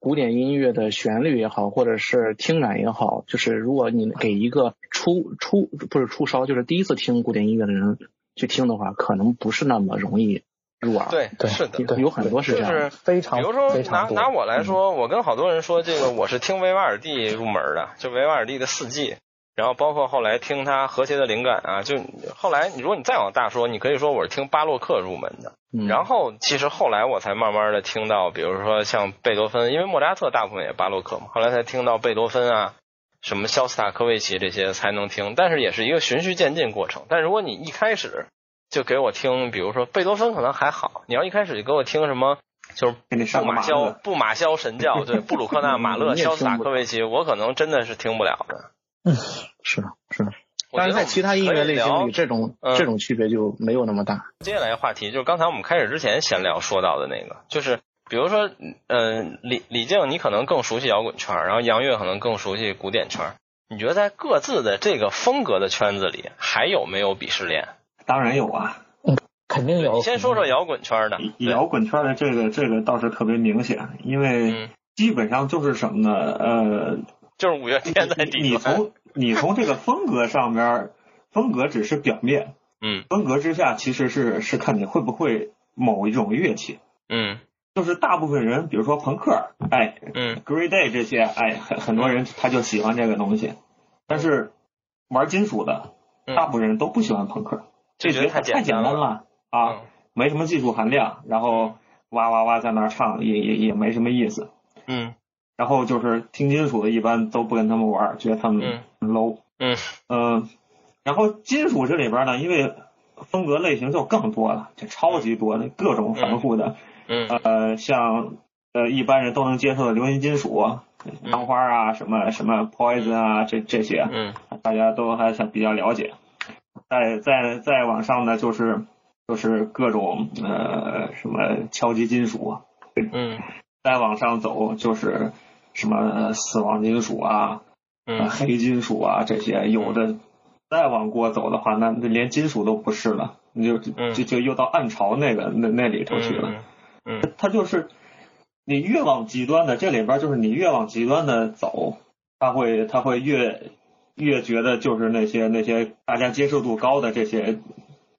古典音乐的旋律也好，或者是听感也好，就是如果你给一个初初不是初烧，就是第一次听古典音乐的人去听的话，可能不是那么容易入耳。对，是的，有很多是这样。就是非常，比如说拿拿我来说，我跟好多人说，这个我是听维瓦尔第入门的，就维瓦尔第的四季。然后包括后来听他和谐的灵感啊，就后来如果你再往大说，你可以说我是听巴洛克入门的。然后其实后来我才慢慢的听到，比如说像贝多芬，因为莫扎特大部分也巴洛克嘛，后来才听到贝多芬啊，什么肖斯塔科维奇这些才能听，但是也是一个循序渐进过程。但如果你一开始就给我听，比如说贝多芬可能还好，你要一开始就给我听什么，就是布马肖布马肖神教，对布鲁克纳 马勒肖斯塔科维奇，我可能真的是听不了的。嗯，是是，但是在其他音乐类型里，这种这种区别就没有那么大。接下来话题就是刚才我们开始之前闲聊说到的那个，就是比如说，嗯，李李静，你可能更熟悉摇滚圈，然后杨越可能更熟悉古典圈。你觉得在各自的这个风格的圈子里，还有没有鄙视链？当然有啊，嗯，肯定有。你先说说摇滚圈的。摇滚圈的这个这个倒是特别明显，因为基本上就是什么呢？呃。就是五月天在底你从你从这个风格上面，风格只是表面，嗯，风格之下其实是是看你会不会某一种乐器，嗯，就是大部分人，比如说朋克，哎，嗯，Green Day 这些，哎，很很多人他就喜欢这个东西，但是玩金属的，大部分人都不喜欢朋克，这觉得太简单了啊，没什么技术含量，然后哇哇哇在那唱也也也没什么意思，嗯。然后就是听金属的，一般都不跟他们玩，觉得他们 low。嗯嗯，然后金属这里边呢，因为风格类型就更多了，就超级多的各种繁复的。嗯呃，像呃一般人都能接受的流行金属，兰花啊，什么什么 Poison 啊，这这些，嗯，大家都还算比较了解。再再再往上呢，就是就是各种呃什么敲击金属。嗯。再往上走就是。什么死亡金属啊，黑金属啊，这些有的再往过走的话，那连金属都不是了，你就就就又到暗潮那个那那里头去了。嗯，它就是你越往极端的，这里边就是你越往极端的走，他会他会越越觉得就是那些那些大家接受度高的这些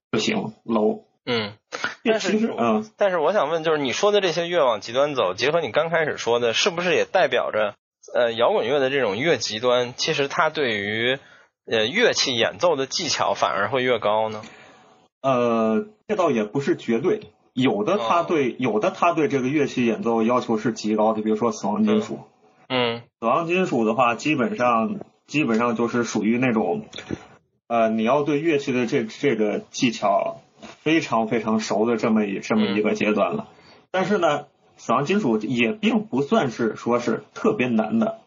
不行 low。嗯，但是嗯，但是我想问，就是你说的这些越往极端走，结合你刚开始说的，是不是也代表着呃摇滚乐的这种越极端，其实它对于呃乐器演奏的技巧反而会越高呢？呃，这倒也不是绝对，有的他对有的他对这个乐器演奏要求是极高的，比如说死亡金属。嗯，死亡金属的话，基本上基本上就是属于那种呃你要对乐器的这这个技巧。非常非常熟的这么一这么一个阶段了，但是呢，死亡金属也并不算是说是特别难的，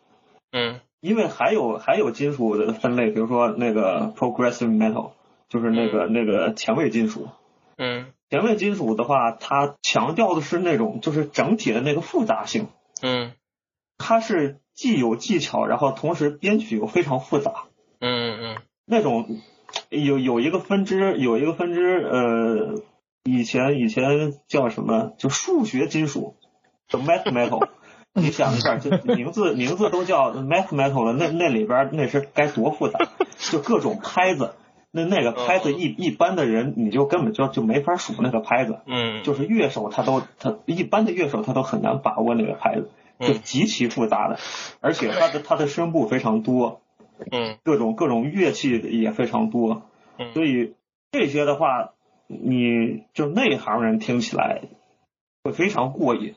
嗯，因为还有还有金属的分类，比如说那个 progressive metal，就是那个那个前卫金属，嗯，前卫金属的话，它强调的是那种就是整体的那个复杂性，嗯，它是既有技巧，然后同时编曲又非常复杂，嗯嗯，那种。有有一个分支，有一个分支，呃，以前以前叫什么？就数学金属，叫 math metal。你想一下，就名字名字都叫 math metal 了，那那里边那是该多复杂？就各种拍子，那那个拍子一一般的人你就根本就就没法数那个拍子。嗯。就是乐手他都他一般的乐手他都很难把握那个拍子，就极其复杂的，而且他的他的声部非常多。嗯，各种各种乐器也非常多，嗯，所以这些的话，你就内行人听起来会非常过瘾，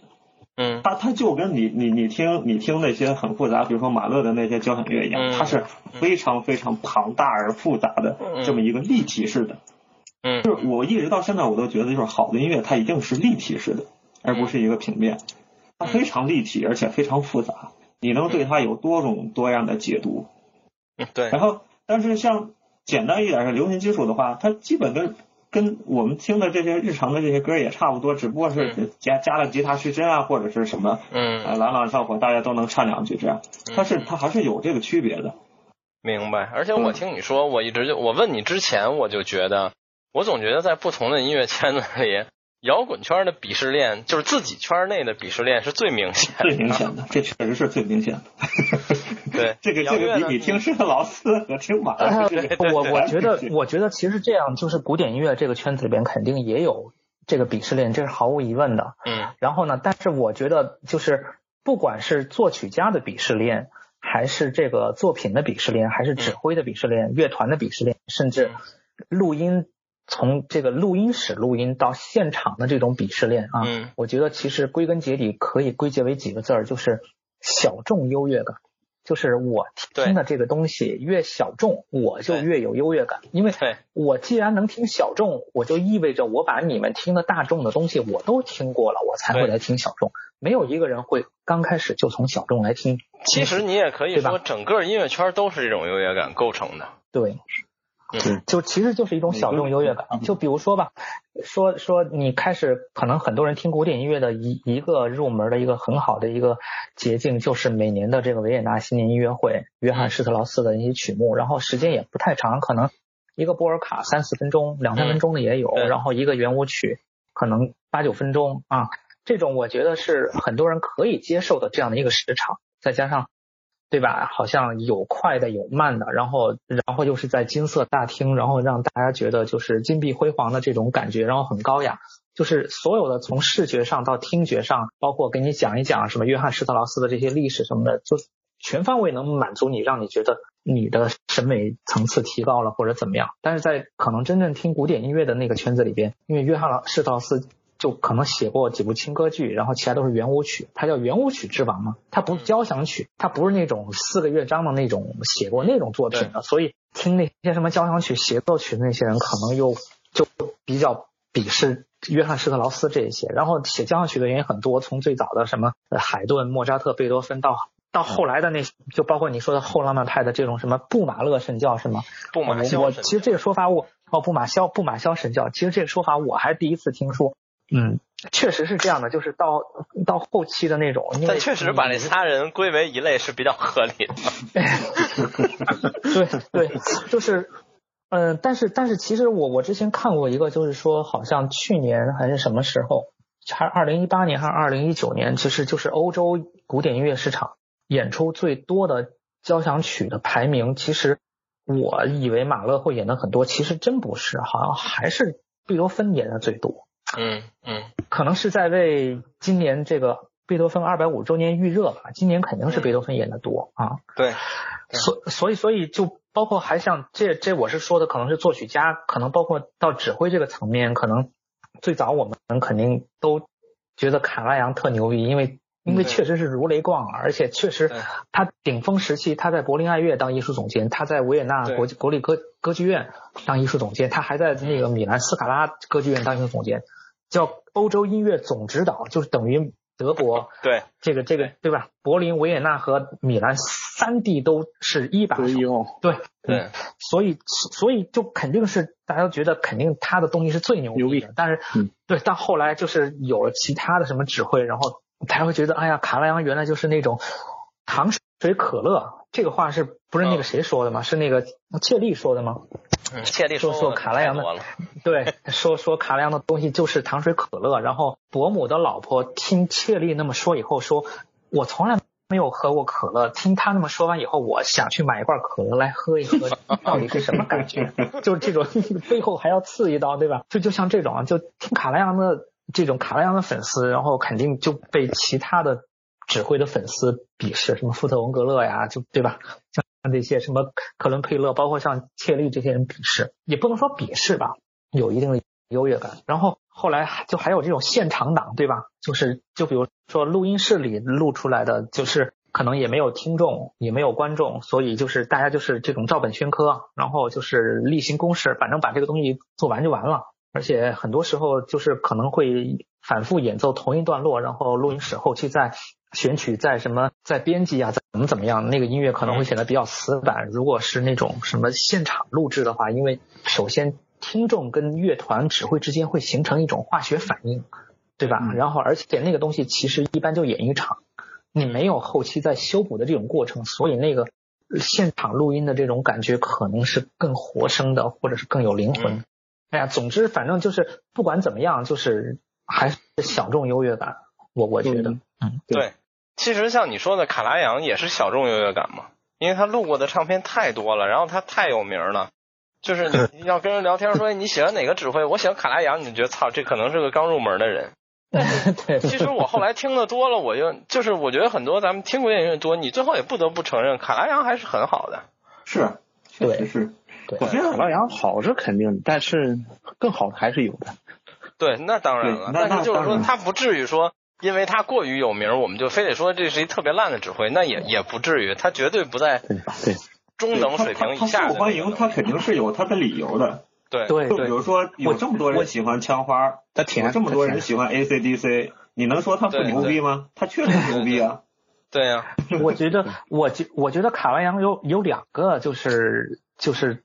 嗯，他他就跟你你你听你听那些很复杂，比如说马勒的那些交响乐一样，它是非常非常庞大而复杂的这么一个立体式的，嗯，就是我一直到现在我都觉得，就是好的音乐它一定是立体式的，而不是一个平面，它非常立体而且非常复杂，你能对它有多种多样的解读。对，然后，但是像简单一点的流行金属的话，它基本跟跟我们听的这些日常的这些歌也差不多，只不过是加加了吉他失真啊，或者是什么，嗯，朗朗上口，大家都能唱两句这样。但是它还是有这个区别的。明白。而且我听你说，我一直就我问你之前，我就觉得，我总觉得在不同的音乐圈子里。摇滚圈的鄙视链，就是自己圈内的鄙视链是最明显、最明显的，这确实是最明显的。对，这个这个比比听施特劳斯和听马勒，我我觉得我觉得其实这样，就是古典音乐这个圈子里边肯定也有这个鄙视链，这是毫无疑问的。嗯。然后呢，但是我觉得就是不管是作曲家的鄙视链。还是这个作品的鄙视链，还是指挥的鄙视链，乐团的鄙视链，甚至录音从这个录音室录音到现场的这种鄙视链啊，我觉得其实归根结底可以归结为几个字儿，就是小众优越感。就是我听的这个东西越小众，我就越有优越感，因为我既然能听小众，我就意味着我把你们听的大众的东西我都听过了，我才会来听小众。没有一个人会刚开始就从小众来听。其实你也可以说，整个音乐圈都是这种优越感构成的。对。就其实就是一种小众优越感，就比如说吧，说说你开始可能很多人听古典音乐的一一个入门的一个很好的一个捷径，就是每年的这个维也纳新年音乐会，约翰施特劳斯的一些曲目，然后时间也不太长，可能一个波尔卡三四分钟，两三分钟的也有，然后一个圆舞曲可能八九分钟啊，这种我觉得是很多人可以接受的这样的一个时长，再加上。对吧？好像有快的，有慢的，然后，然后又是在金色大厅，然后让大家觉得就是金碧辉煌的这种感觉，然后很高雅。就是所有的从视觉上到听觉上，包括给你讲一讲什么约翰施特劳斯的这些历史什么的，就全方位能满足你，让你觉得你的审美层次提高了或者怎么样。但是在可能真正听古典音乐的那个圈子里边，因为约翰施特劳斯。就可能写过几部轻歌剧，然后其他都是圆舞曲，他叫圆舞曲之王嘛，他不是交响曲，他不是那种四个乐章的那种写过那种作品的，所以听那些什么交响曲协奏曲的那些人，可能又就比较鄙视约翰施特劳斯这一些。然后写交响曲的人也很多，从最早的什么海顿、莫扎特、贝多芬到到后来的那，就包括你说的后浪漫派的这种什么布马勒神教是吗？布马肖，我其实这个说法我哦布马肖布马肖神教，其实这个说法我还第一次听说。嗯，确实是这样的，就是到到后期的那种，但确实把那仨人归为一类是比较合理的。对对，就是，嗯，但是但是其实我我之前看过一个，就是说好像去年还是什么时候，还是二零一八年还是二零一九年，其实就是欧洲古典音乐市场演出最多的交响曲的排名，其实我以为马勒会演的很多，其实真不是，好像还是贝多芬演的最多。嗯嗯，可能是在为今年这个贝多芬二百五周年预热吧。今年肯定是贝多芬演的多啊。对，所所以所以就包括还像这这我是说的，可能是作曲家，可能包括到指挥这个层面，可能最早我们肯定都觉得卡拉扬特牛逼，因为因为确实是如雷贯耳，而且确实他顶峰时期他在柏林爱乐当艺术总监，他在维也纳国国立歌歌剧院当艺术总监，他还在那个米兰斯卡拉歌剧院当艺术总监。叫欧洲音乐总指导，就是等于德国对这个这个对吧？柏林、维也纳和米兰三地都是一把手，对对，所以所以就肯定是大家都觉得肯定他的东西是最牛逼的。但是对，但后来就是有了其他的什么指挥，然后才会觉得，哎呀，卡拉扬原来就是那种糖水可乐。这个话是不是那个谁说的吗？是那个切利说的吗？切利说 说卡拉扬的，对，说说卡拉扬的东西就是糖水可乐。然后伯母的老婆听切利那么说以后，说我从来没有喝过可乐。听他那么说完以后，我想去买一罐可乐来喝一喝，到底是什么感觉？就是这种背后还要刺一刀，对吧？就就像这种，就听卡拉扬的这种卡拉扬的粉丝，然后肯定就被其他的。指挥的粉丝鄙视什么富特文格勒呀，就对吧？像像这些什么克伦佩勒，包括像切利这些人鄙视，也不能说鄙视吧，有一定的优越感。然后后来就还有这种现场党，对吧？就是就比如说录音室里录出来的，就是可能也没有听众，也没有观众，所以就是大家就是这种照本宣科，然后就是例行公事，反正把这个东西做完就完了。而且很多时候就是可能会反复演奏同一段落，然后录音室后期再。选曲在什么在编辑啊，怎么怎么样？那个音乐可能会显得比较死板。如果是那种什么现场录制的话，因为首先听众跟乐团指挥之间会形成一种化学反应，对吧？然后而且那个东西其实一般就演一场，你没有后期在修补的这种过程，所以那个现场录音的这种感觉可能是更活生的，或者是更有灵魂。哎呀，总之反正就是不管怎么样，就是还是小众优越感。我我觉得，嗯，对。其实像你说的，卡拉扬也是小众优越感嘛，因为他录过的唱片太多了，然后他太有名了。就是你 要跟人聊天说你喜欢哪个指挥，我喜欢卡拉扬，你就觉得操，这可能是个刚入门的人。但是 其实我后来听的多了，我就就是我觉得很多咱们听古典音乐多，你最后也不得不承认卡拉扬还是很好的。是，确实是。对，我觉得卡拉扬好是肯定的，但是更好的还是有的。对，那当然了。但是就是说，他不至于说，因为他过于有名，我们就非得说这是一特别烂的指挥，那也也不至于。他绝对不在对中等水平以下。他受欢迎，他肯定是有他的理由的。对对，就比如说有这么多人喜欢枪花，他甜，这么多人喜欢 AC/DC，你能说他不牛逼吗？他确实牛逼啊。对呀，我觉得 我觉我觉得卡拉扬有有两个就是就是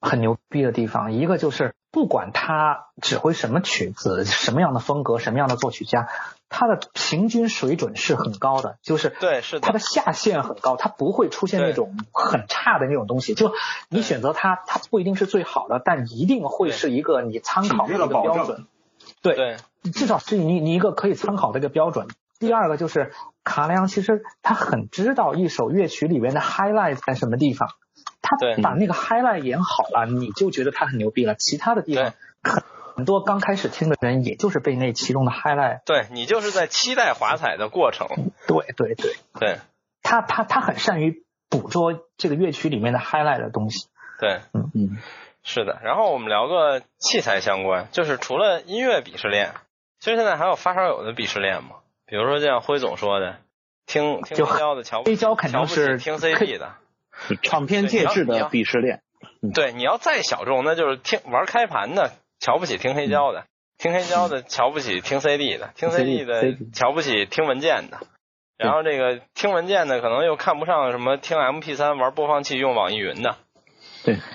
很牛逼的地方，一个就是不管他指挥什么曲子，什么样的风格，什么样的作曲家。它的平均水准是很高的，就是对，是它的下限很高，它不会出现那种很差的那种东西。就你选择它，它不一定是最好的，但一定会是一个你参考的一个标准。对，至少是你你一个可以参考的一个标准。第二个就是卡莱扬，其实他很知道一首乐曲里面的 highlight 在什么地方，他把那个 highlight 演好了，你就觉得他很牛逼了。其他的地方很。很多刚开始听的人，也就是被那其中的 highlight。对你就是在期待华彩的过程。对对对对，他他他很善于捕捉这个乐曲里面的 highlight 的东西。对，嗯嗯，是的。然后我们聊个器材相关，就是除了音乐鄙视链，其实现在还有发烧友的鄙视链嘛。比如说像辉总说的，听听黑胶的瞧不黑胶肯定是听 CD 的，唱片介质的鄙视链。对，你要再小众，那就是听玩开盘的。瞧不起听黑胶的，听黑胶的 瞧不起听 CD 的，听 CD 的瞧不起听文件的，然后这个听文件的可能又看不上什么听 MP3 玩播放器用网易云的。对。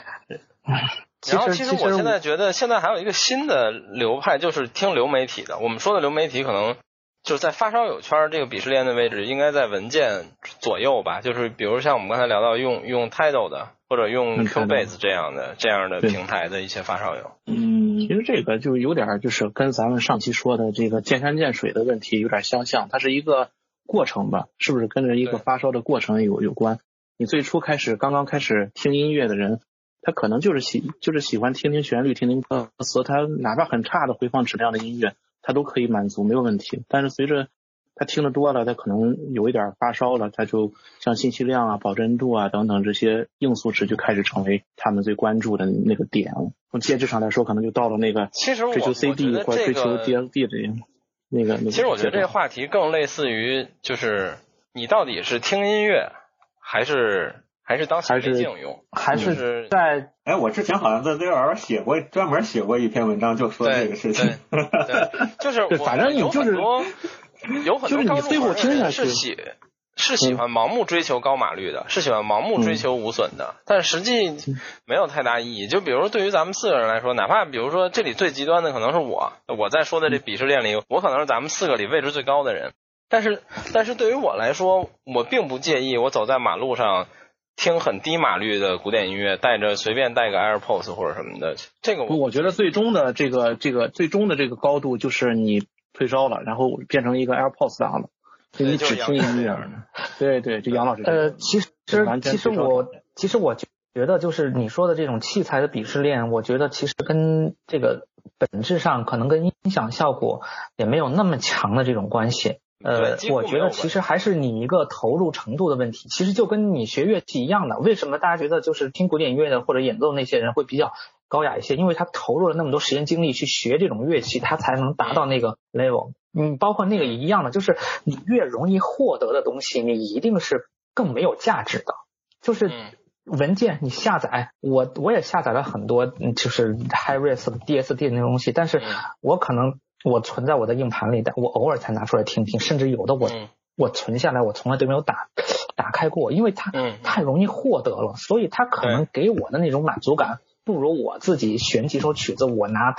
然后其实我现在觉得现在还有一个新的流派，就是听流媒体的。我们说的流媒体可能就是在发烧友圈这个鄙视链的位置，应该在文件左右吧。就是比如像我们刚才聊到用用 Tidal 的。或者用 Cubase 这样的这样的平台的一些发烧友，嗯，其实这个就有点就是跟咱们上期说的这个见山见水的问题有点相像，它是一个过程吧，是不是跟着一个发烧的过程有有关？你最初开始刚刚开始听音乐的人，他可能就是喜就是喜欢听听旋律，听听歌词，他哪怕很差的回放质量的音乐，他都可以满足，没有问题。但是随着他听得多了，他可能有一点发烧了，他就像信息量啊、保真度啊等等这些硬素质就开始成为他们最关注的那个点了。从介质上来说，可能就到了那个其实追求 CD 或追求 DSD 的那个那个。其实我觉得这个话题更类似于，就是你到底是听音乐，还是还是当显微镜用，还是在？哎，我之前好像在 ZL 写过专门写过一篇文章，就说这个事情。对，就是反正你就是。有很多高中人是喜是喜欢盲目追求高码率的，是喜欢盲目追求无损的，但实际没有太大意义。就比如对于咱们四个人来说，哪怕比如说这里最极端的可能是我，我在说的这鄙视链里，我可能是咱们四个里位置最高的人。但是，但是对于我来说，我并不介意我走在马路上听很低码率的古典音乐，带着随便带个 AirPods 或者什么的。这个我觉得最终的这个这个最终的这个高度就是你。退烧了，然后变成一个 AirPods 党了，就你只听音乐。对对，就杨老师。呃，其实其实我其实我觉得就是你说的这种器材的鄙视链，我觉得其实跟这个本质上可能跟音响效果也没有那么强的这种关系。呃，我觉得其实还是你一个投入程度的问题。其实就跟你学乐器一样的，为什么大家觉得就是听古典音乐的或者演奏那些人会比较？高雅一些，因为他投入了那么多时间精力去学这种乐器，他才能达到那个 level。嗯，包括那个也一样的，就是你越容易获得的东西，你一定是更没有价值的。就是文件你下载，我我也下载了很多，就是 high res DSD 那东西，但是我可能我存在我的硬盘里，但我偶尔才拿出来听听，甚至有的我我存下来，我从来都没有打打开过，因为它太容易获得了，所以它可能给我的那种满足感。不如我自己选几首曲子，我拿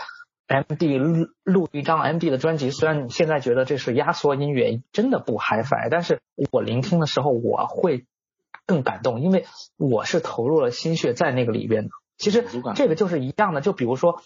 M D 录录一张 M D 的专辑。虽然你现在觉得这是压缩音乐，真的不 HiFi，但是我聆听的时候我会更感动，因为我是投入了心血在那个里边的。其实这个就是一样的，就比如说。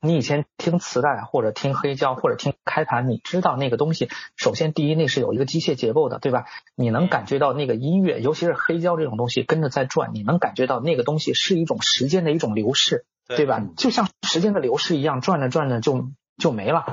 你以前听磁带或者听黑胶或者听开盘，你知道那个东西，首先第一那是有一个机械结构的，对吧？你能感觉到那个音乐，尤其是黑胶这种东西跟着在转，你能感觉到那个东西是一种时间的一种流逝，对吧？就像时间的流逝一样，转着转着就就没了。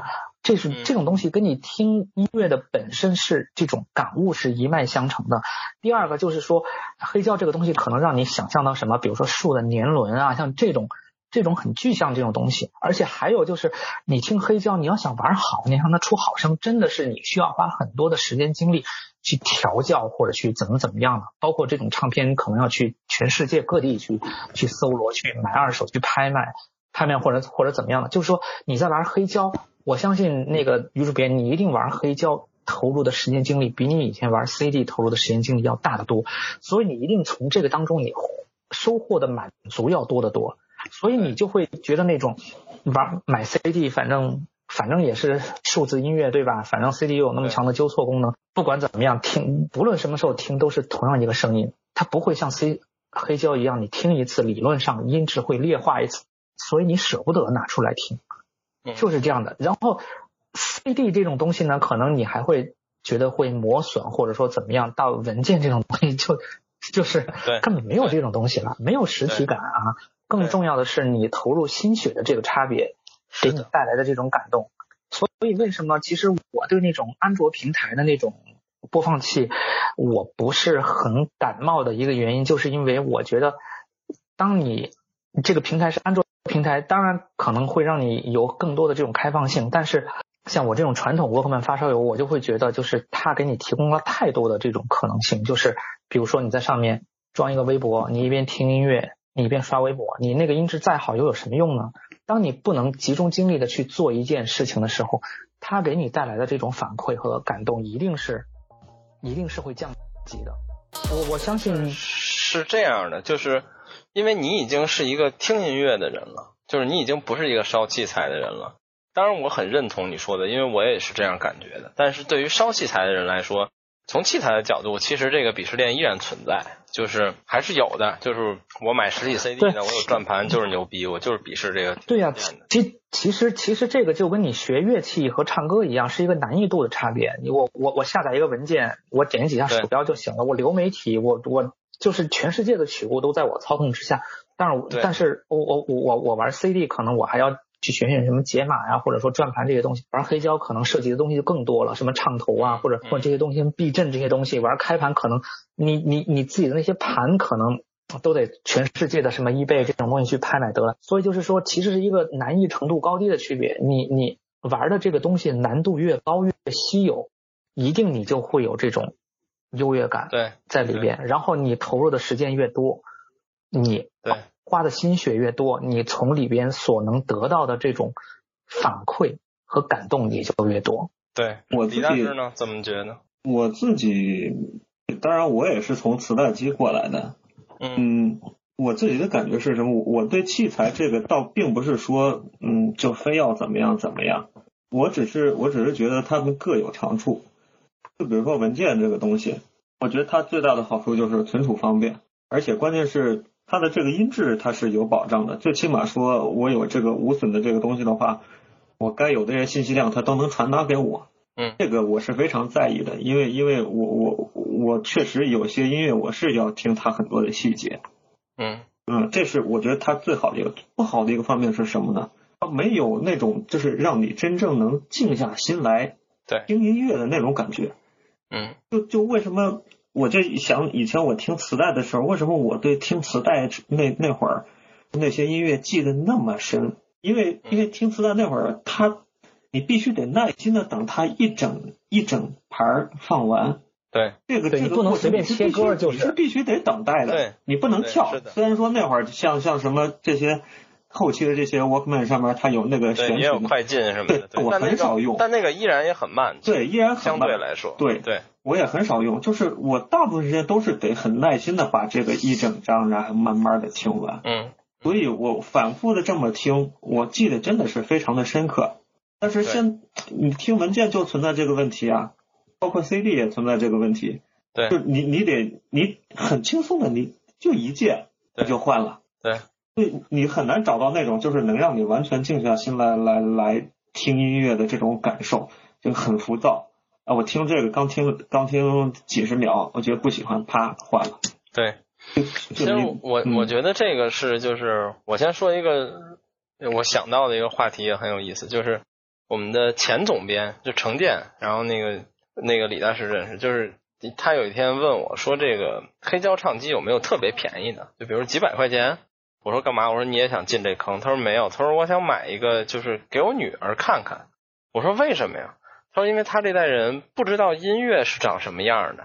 这是这种东西跟你听音乐的本身是这种感悟是一脉相承的。第二个就是说，黑胶这个东西可能让你想象到什么，比如说树的年轮啊，像这种这种很具象这种东西。而且还有就是，你听黑胶，你要想玩好，你让它出好声，真的是你需要花很多的时间精力去调教或者去怎么怎么样的。包括这种唱片，可能要去全世界各地去去搜罗、去买二手、去拍卖、拍卖或者或者怎么样的。就是说你在玩黑胶。我相信那个于主编，你一定玩黑胶投入的时间精力比你以前玩 CD 投入的时间精力要大得多，所以你一定从这个当中你收获的满足要多得多，所以你就会觉得那种玩买 CD 反正反正也是数字音乐对吧？反正 CD 又有那么强的纠错功能，不管怎么样听，不论什么时候听都是同样一个声音，它不会像 C 黑胶一样，你听一次理论上音质会劣化一次，所以你舍不得拿出来听。就是这样的，然后 CD 这种东西呢，可能你还会觉得会磨损，或者说怎么样。到文件这种东西，就就是根本没有这种东西了，没有实体感啊。更重要的是，你投入心血的这个差别，给你带来的这种感动。所以为什么其实我对那种安卓平台的那种播放器，我不是很感冒的一个原因，就是因为我觉得，当你这个平台是安卓。平台当然可能会让你有更多的这种开放性，但是像我这种传统 Walkman 发烧友，我就会觉得就是它给你提供了太多的这种可能性。就是比如说你在上面装一个微博，你一边听音乐，你一边刷微博，你那个音质再好又有什么用呢？当你不能集中精力的去做一件事情的时候，它给你带来的这种反馈和感动，一定是一定是会降级的。我我相信是这样的，就是。因为你已经是一个听音乐的人了，就是你已经不是一个烧器材的人了。当然，我很认同你说的，因为我也是这样感觉的。但是对于烧器材的人来说，从器材的角度，其实这个鄙视链依然存在，就是还是有的。就是我买实体 CD 呢，我有转盘就是牛逼，我就是鄙视这个。对呀，其其实其实这个就跟你学乐器和唱歌一样，是一个难易度的差别。你我我我下载一个文件，我点几下鼠标就行了。我流媒体，我我。就是全世界的曲目都在我操控之下，但是但是我我我我我玩 CD 可能我还要去选选什么解码呀，或者说转盘这些东西。玩黑胶可能涉及的东西就更多了，什么唱头啊，或者或者这些东西避震这些东西。玩开盘可能你你你自己的那些盘可能都得全世界的什么 eBay 这种东西去拍买得了。所以就是说，其实是一个难易程度高低的区别。你你玩的这个东西难度越高越稀有，一定你就会有这种。优越感对在里边，然后你投入的时间越多，你对花的心血越多，你从里边所能得到的这种反馈和感动也就越多。对，我自己呢怎么觉得？我自己当然我也是从磁带机过来的，嗯，我自己的感觉是什么？我对器材这个倒并不是说嗯就非要怎么样怎么样，我只是我只是觉得他们各有长处。就比如说文件这个东西，我觉得它最大的好处就是存储方便，而且关键是它的这个音质它是有保障的，最起码说我有这个无损的这个东西的话，我该有的这些信息量它都能传达给我。嗯，这个我是非常在意的，因为因为我我我确实有些音乐我是要听它很多的细节。嗯嗯，这是我觉得它最好的一个，不好的一个方面是什么呢？它没有那种就是让你真正能静下心来对听音乐的那种感觉。嗯，就就为什么我就想以前我听磁带的时候，为什么我对听磁带那那会儿那些音乐记得那么深？因为因为听磁带那会儿，它你必须得耐心的等它一整一整盘放完。对，这个这个不能随便切歌，就是必须得等待的。对，你不能跳。虽然说那会儿像像什么这些。后期的这些 Walkman 上面它有那个选取，也有快进什么的，对，我很少用，但那个依然也很慢，对，依然相对来说，对对，我也很少用，就是我大部分时间都是得很耐心的把这个一整张然后慢慢的听完，嗯，所以我反复的这么听，我记得真的是非常的深刻。但是现你听文件就存在这个问题啊，包括 CD 也存在这个问题，对，就你你得你很轻松的你就一键就换了，对。你你很难找到那种就是能让你完全静下心来来来听音乐的这种感受，就很浮躁啊！我听这个刚听刚听几十秒，我觉得不喜欢，啪换了。对，其实我我觉得这个是就是我先说一个我想到的一个话题也很有意思，就是我们的前总编就程建，然后那个那个李大师认识，就是他有一天问我说，这个黑胶唱机有没有特别便宜的？就比如几百块钱。我说干嘛？我说你也想进这坑？他说没有。他说我想买一个，就是给我女儿看看。我说为什么呀？他说因为他这代人不知道音乐是长什么样的，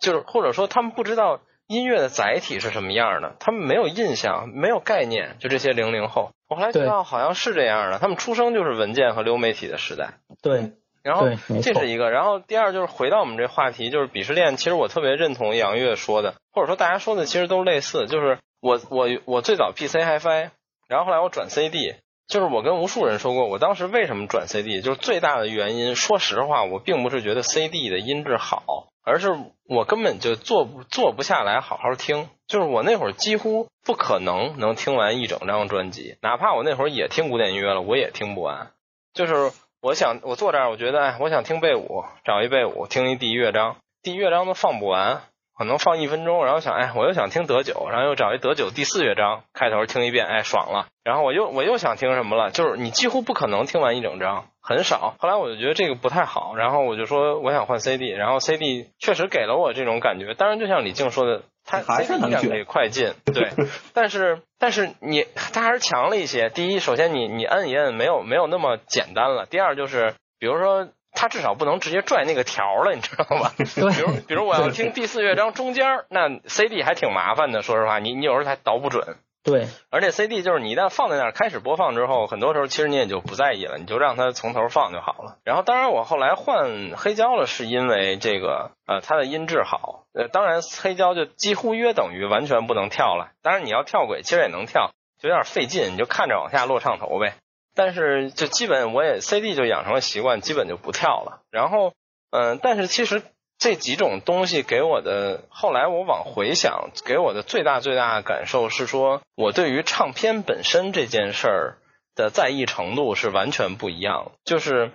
就是或者说他们不知道音乐的载体是什么样的，他们没有印象，没有概念。就这些零零后，我后来知道好像是这样的，他们出生就是文件和流媒体的时代。对，然后这是一个，然后第二就是回到我们这话题，就是鄙视链。其实我特别认同杨越说的，或者说大家说的其实都类似，就是。我我我最早 PC HiFi，然后后来我转 CD，就是我跟无数人说过，我当时为什么转 CD，就是最大的原因。说实话，我并不是觉得 CD 的音质好，而是我根本就坐不坐不下来好好听。就是我那会儿几乎不可能能听完一整张专辑，哪怕我那会儿也听古典音乐了，我也听不完。就是我想我坐这儿，我觉得，我想听贝五，找一贝五听一第一乐章，第一乐章都放不完。可能放一分钟，然后想，哎，我又想听德九，然后又找一德九第四乐章开头听一遍，哎，爽了。然后我又我又想听什么了，就是你几乎不可能听完一整张，很少。后来我就觉得这个不太好，然后我就说我想换 CD，然后 CD 确实给了我这种感觉。当然，就像李静说的，它 CD 感可以快进，对，但是但是你它还是强了一些。第一，首先你你摁一摁没有没有那么简单了。第二就是，比如说。他至少不能直接拽那个条了，你知道吧？比如，比如我要听第四乐章中间，那 CD 还挺麻烦的。说实话，你你有时候还倒不准。对，而且 CD 就是你一旦放在那儿开始播放之后，很多时候其实你也就不在意了，你就让它从头放就好了。然后，当然我后来换黑胶了，是因为这个呃它的音质好。呃，当然黑胶就几乎约等于完全不能跳了。当然你要跳轨，其实也能跳，就有点费劲，你就看着往下落唱头呗。但是就基本我也 CD 就养成了习惯，基本就不跳了。然后嗯，但是其实这几种东西给我的，后来我往回想，给我的最大最大的感受是说，我对于唱片本身这件事儿的在意程度是完全不一样。就是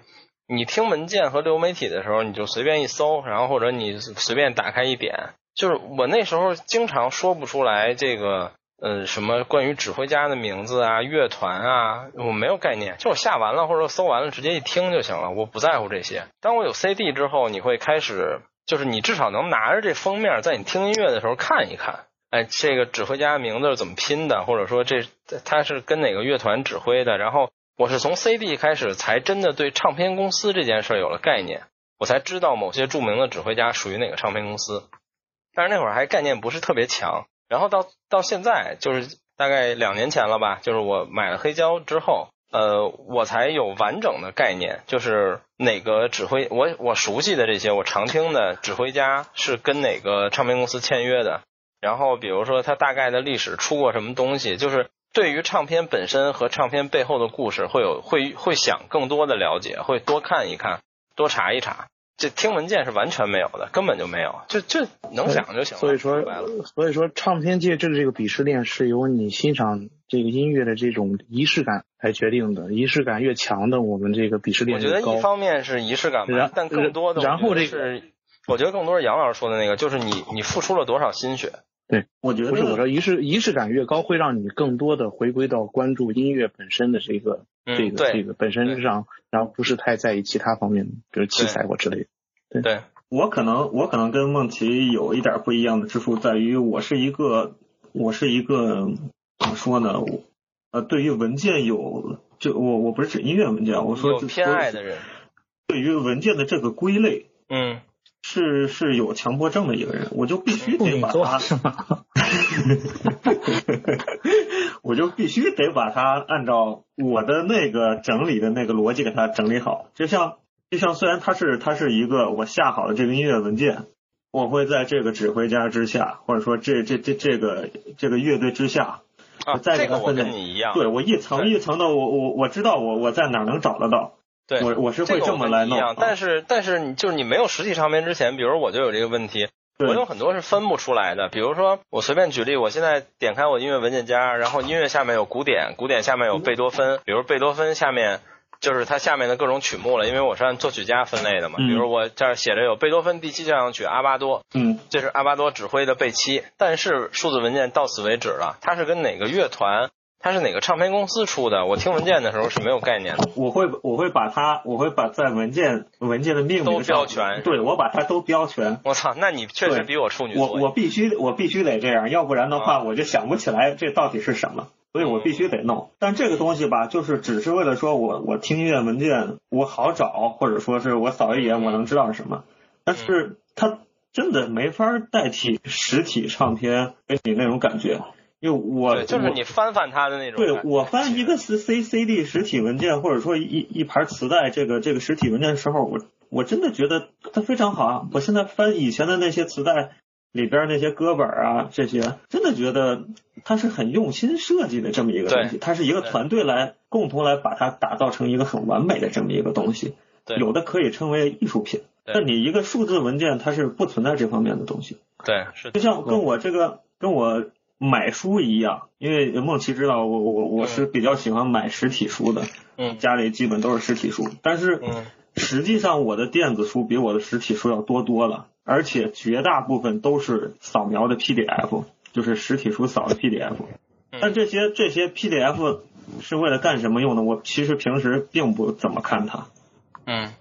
你听文件和流媒体的时候，你就随便一搜，然后或者你随便打开一点，就是我那时候经常说不出来这个。呃，什么关于指挥家的名字啊、乐团啊，我没有概念，就我下完了或者搜完了，直接一听就行了，我不在乎这些。当我有 CD 之后，你会开始，就是你至少能拿着这封面，在你听音乐的时候看一看，哎，这个指挥家名字是怎么拼的，或者说这他是跟哪个乐团指挥的。然后我是从 CD 开始，才真的对唱片公司这件事有了概念，我才知道某些著名的指挥家属于哪个唱片公司。但是那会儿还概念不是特别强。然后到到现在，就是大概两年前了吧，就是我买了黑胶之后，呃，我才有完整的概念，就是哪个指挥，我我熟悉的这些我常听的指挥家是跟哪个唱片公司签约的，然后比如说他大概的历史出过什么东西，就是对于唱片本身和唱片背后的故事会有会会想更多的了解，会多看一看，多查一查。这听文件是完全没有的，根本就没有，就就能想就行了。所以说，所以说，唱片界这个这个鄙视链是由你欣赏这个音乐的这种仪式感来决定的。仪式感越强的，我们这个鄙视链我觉得一方面是仪式感吧，但更多的然后这是，我觉得更多是杨老师说的那个，就是你你付出了多少心血。对，我觉得不是我说仪式仪式感越高，会让你更多的回归到关注音乐本身的这个这个这个本身上，然后不是太在意其他方面，比如器材或之类的。对，我可能我可能跟梦琪有一点不一样的之处，在于我是一个我是一个怎么说呢？呃，对于文件有就我我不是指音乐文件，我说有偏爱的人，对于文件的这个归类，嗯，是是有强迫症的一个人，我就必须得把它，我就必须得把它按照我的那个整理的那个逻辑给它整理好，就像。就像虽然它是它是一个我下好的这个音乐文件，我会在这个指挥家之下，或者说这这这这个这个乐队之下，啊，再给他分跟你一样，对我一层一层的，我我我知道我我在哪能找得到，对，我我是会这么来弄。但是但是你就是你没有实体唱片之前，比如我就有这个问题，我有很多是分不出来的。比如说我随便举例，我现在点开我音乐文件夹，然后音乐下面有古典，古典下面有贝多芬，比如贝多芬下面。就是它下面的各种曲目了，因为我是按作曲家分类的嘛。比如我这儿写着有贝多芬第七交响曲阿巴多，嗯，这是阿巴多指挥的贝七，但是数字文件到此为止了。它是跟哪个乐团？它是哪个唱片公司出的？我听文件的时候是没有概念的。我会我会把它我会把在文件文件的命名都标全，对我把它都标全。我操，那你确实比我处女座。我我必须我必须得这样，要不然的话我就想不起来这到底是什么。所以我必须得弄，但这个东西吧，就是只是为了说我我听音乐文件我好找，或者说是我扫一眼我能知道是什么，但是它真的没法代替实体唱片给你那种感觉，因为我就是你翻翻它的那种，对我翻一个 C C C D 实体文件，或者说一一盘磁带这个这个实体文件的时候，我我真的觉得它非常好啊！我现在翻以前的那些磁带。里边那些歌本啊，这些真的觉得它是很用心设计的这么一个东西，它是一个团队来共同来把它打造成一个很完美的这么一个东西。有的可以称为艺术品，但你一个数字文件它是不存在这方面的东西。对，是就像跟我这个跟我买书一样，因为梦琪知道我我我是比较喜欢买实体书的，嗯，家里基本都是实体书，但是实际上我的电子书比我的实体书要多多了。而且绝大部分都是扫描的 PDF，就是实体书扫的 PDF。但这些这些 PDF 是为了干什么用的？我其实平时并不怎么看它。嗯。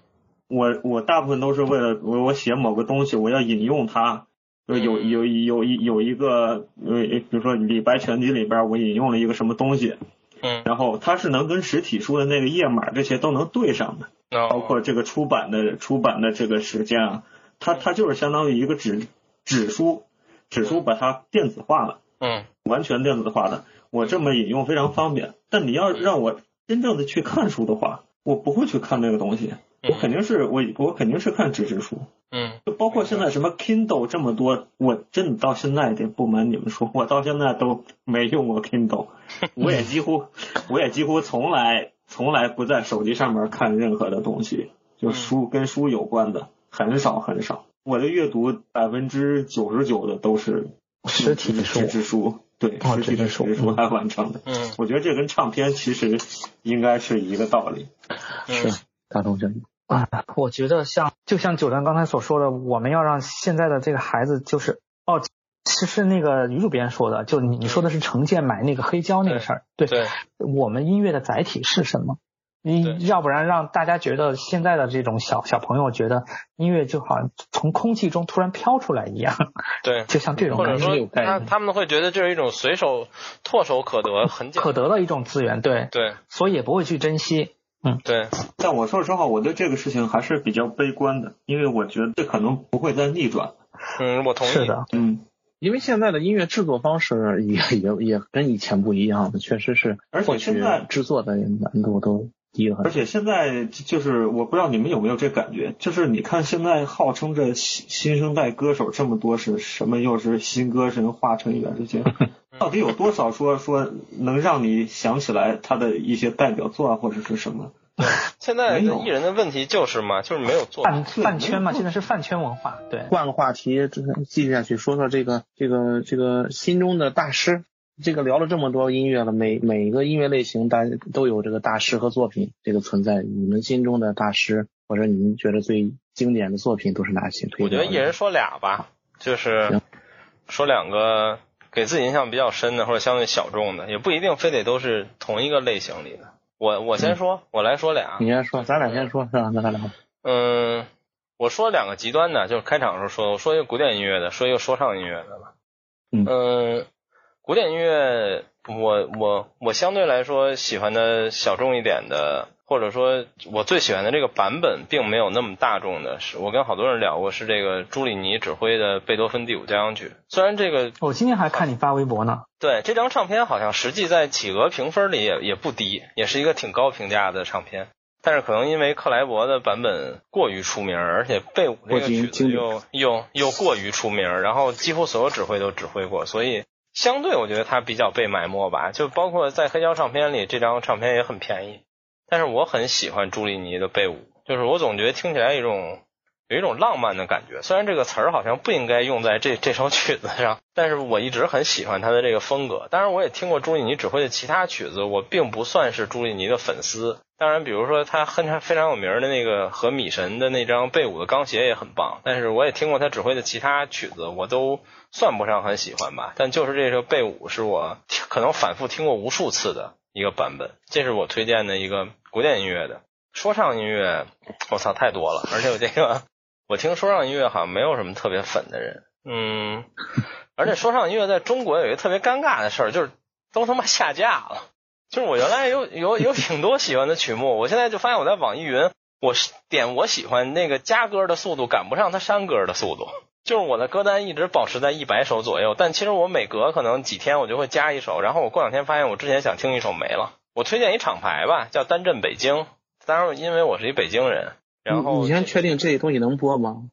我我大部分都是为了我我写某个东西，我要引用它。有有有有一有一个呃，比如说李白全集里边，我引用了一个什么东西。嗯。然后它是能跟实体书的那个页码这些都能对上的，包括这个出版的出版的这个时间啊。它它就是相当于一个纸纸书，纸书把它电子化了，嗯，完全电子化的。我这么引用非常方便。但你要让我真正的去看书的话，我不会去看那个东西，我肯定是我我肯定是看纸质书，嗯，就包括现在什么 Kindle 这么多，我真的到现在得不瞒你们说，我到现在都没用过 Kindle，我也几乎我也几乎从来从来不在手机上面看任何的东西，就书跟书有关的。很少很少，我的阅读百分之九十九的都是实体书，纸质书，对，实体的书书来完成的。嗯，我觉得这跟唱片其实应该是一个道理。是，大众教育啊。我觉得像就像九段刚才所说的，我们要让现在的这个孩子就是哦，其实那个女主编说的，就你你说的是成建买那个黑胶那个事儿，对，我们音乐的载体是什么？你要不然让大家觉得现在的这种小小朋友觉得音乐就好像从空气中突然飘出来一样，对，就像这种，或者说他他们会觉得这是一种随手唾手可得、很可得的一种资源，对。对，所以也不会去珍惜，嗯，对。但我说实话，我对这个事情还是比较悲观的，因为我觉得这可能不会再逆转。嗯，我同意。是的，嗯，因为现在的音乐制作方式也也也跟以前不一样了，确实是，而且现在制作的难度都。而且现在就是我不知道你们有没有这感觉，就是你看现在号称这新新生代歌手这么多，是什么又是新歌神华晨宇这些，到底有多少说说能让你想起来他的一些代表作啊或者是什么？现在艺人的问题就是嘛，就是没有做饭饭圈嘛，现在是饭圈文化。对，换个话题继续下去，说说这个这个这个心中的大师。这个聊了这么多音乐了，每每一个音乐类型，大都有这个大师和作品这个存在。你们心中的大师，或者你们觉得最经典的作品都是哪些？我觉得一人说俩吧，就是说两个给自己印象比较深的，或者相对小众的，也不一定非得都是同一个类型里的。我我先说，我来说俩。你先说，咱俩先说，是吧？那咱俩。嗯，我说两个极端的，就是开场的时候说，我说一个古典音乐的，说一个说唱音乐的吧。嗯。古典音乐，我我我相对来说喜欢的小众一点的，或者说我最喜欢的这个版本，并没有那么大众的。是我跟好多人聊过，是这个朱里尼指挥的贝多芬第五交响曲。虽然这个，我今天还看你发微博呢。对，这张唱片好像实际在企鹅评分里也也不低，也是一个挺高评价的唱片。但是可能因为克莱伯的版本过于出名，而且贝五这个曲子又又又过于出名，然后几乎所有指挥都指挥过，所以。相对我觉得它比较被埋没吧，就包括在黑胶唱片里，这张唱片也很便宜。但是我很喜欢朱利尼的贝五，就是我总觉得听起来一种有一种浪漫的感觉。虽然这个词儿好像不应该用在这这首曲子上，但是我一直很喜欢他的这个风格。当然，我也听过朱莉尼指挥的其他曲子，我并不算是朱莉尼的粉丝，当然，比如说他很他非常有名的那个和米神的那张贝五的钢鞋也很棒，但是我也听过他指挥的其他曲子，我都算不上很喜欢吧。但就是这个贝五是我可能反复听过无数次的一个版本，这是我推荐的一个古典音乐的说唱音乐。我操，太多了！而且我这个我听说唱音乐好像没有什么特别粉的人，嗯，而且说唱音乐在中国有一个特别尴尬的事儿，就是都他妈下架了。就是我原来有有有挺多喜欢的曲目，我现在就发现我在网易云，我点我喜欢那个加歌的速度赶不上它删歌的速度，就是我的歌单一直保持在一百首左右，但其实我每隔可能几天我就会加一首，然后我过两天发现我之前想听一首没了。我推荐一厂牌吧，叫单镇北京，当然因为我是一北京人，然后你先确定这东西能播吗？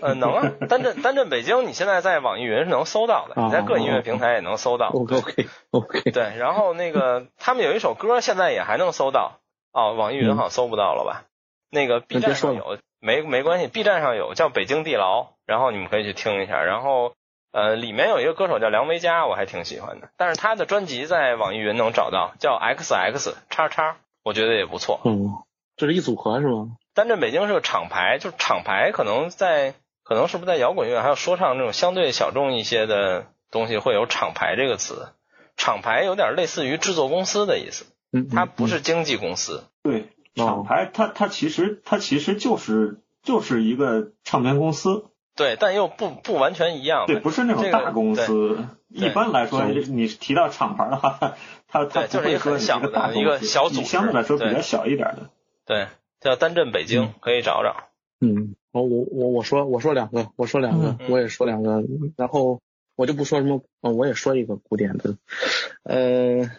呃，能啊，单镇单镇北京，你现在在网易云是能搜到的，你在各音乐平台也能搜到。OK OK。对，然后那个他们有一首歌，现在也还能搜到。哦，网易云好像搜不到了吧？那个 B 站上有，没没关系，B 站上有叫《北京地牢》，然后你们可以去听一下。然后呃，里面有一个歌手叫梁维嘉，我还挺喜欢的。但是他的专辑在网易云能找到，叫 XX 叉叉，我觉得也不错。嗯，这是一组合是吗？单镇北京是个厂牌，就是厂牌可能在。可能是不是在摇滚乐还有说唱这种相对小众一些的东西会有厂牌这个词？厂牌有点类似于制作公司的意思，它不是经纪公司。对，厂牌它它其实它其实就是就是一个唱片公司。对，但又不不完全一样。对，不是那种大公司。一般来说，你提到厂牌的话，它它就是一个很小的一个小组织，相对来说比较小一点的。对，叫单镇北京，可以找找。嗯。我我我我说我说两个我说两个我也说两个，然后我就不说什么，我也说一个古典的，呃，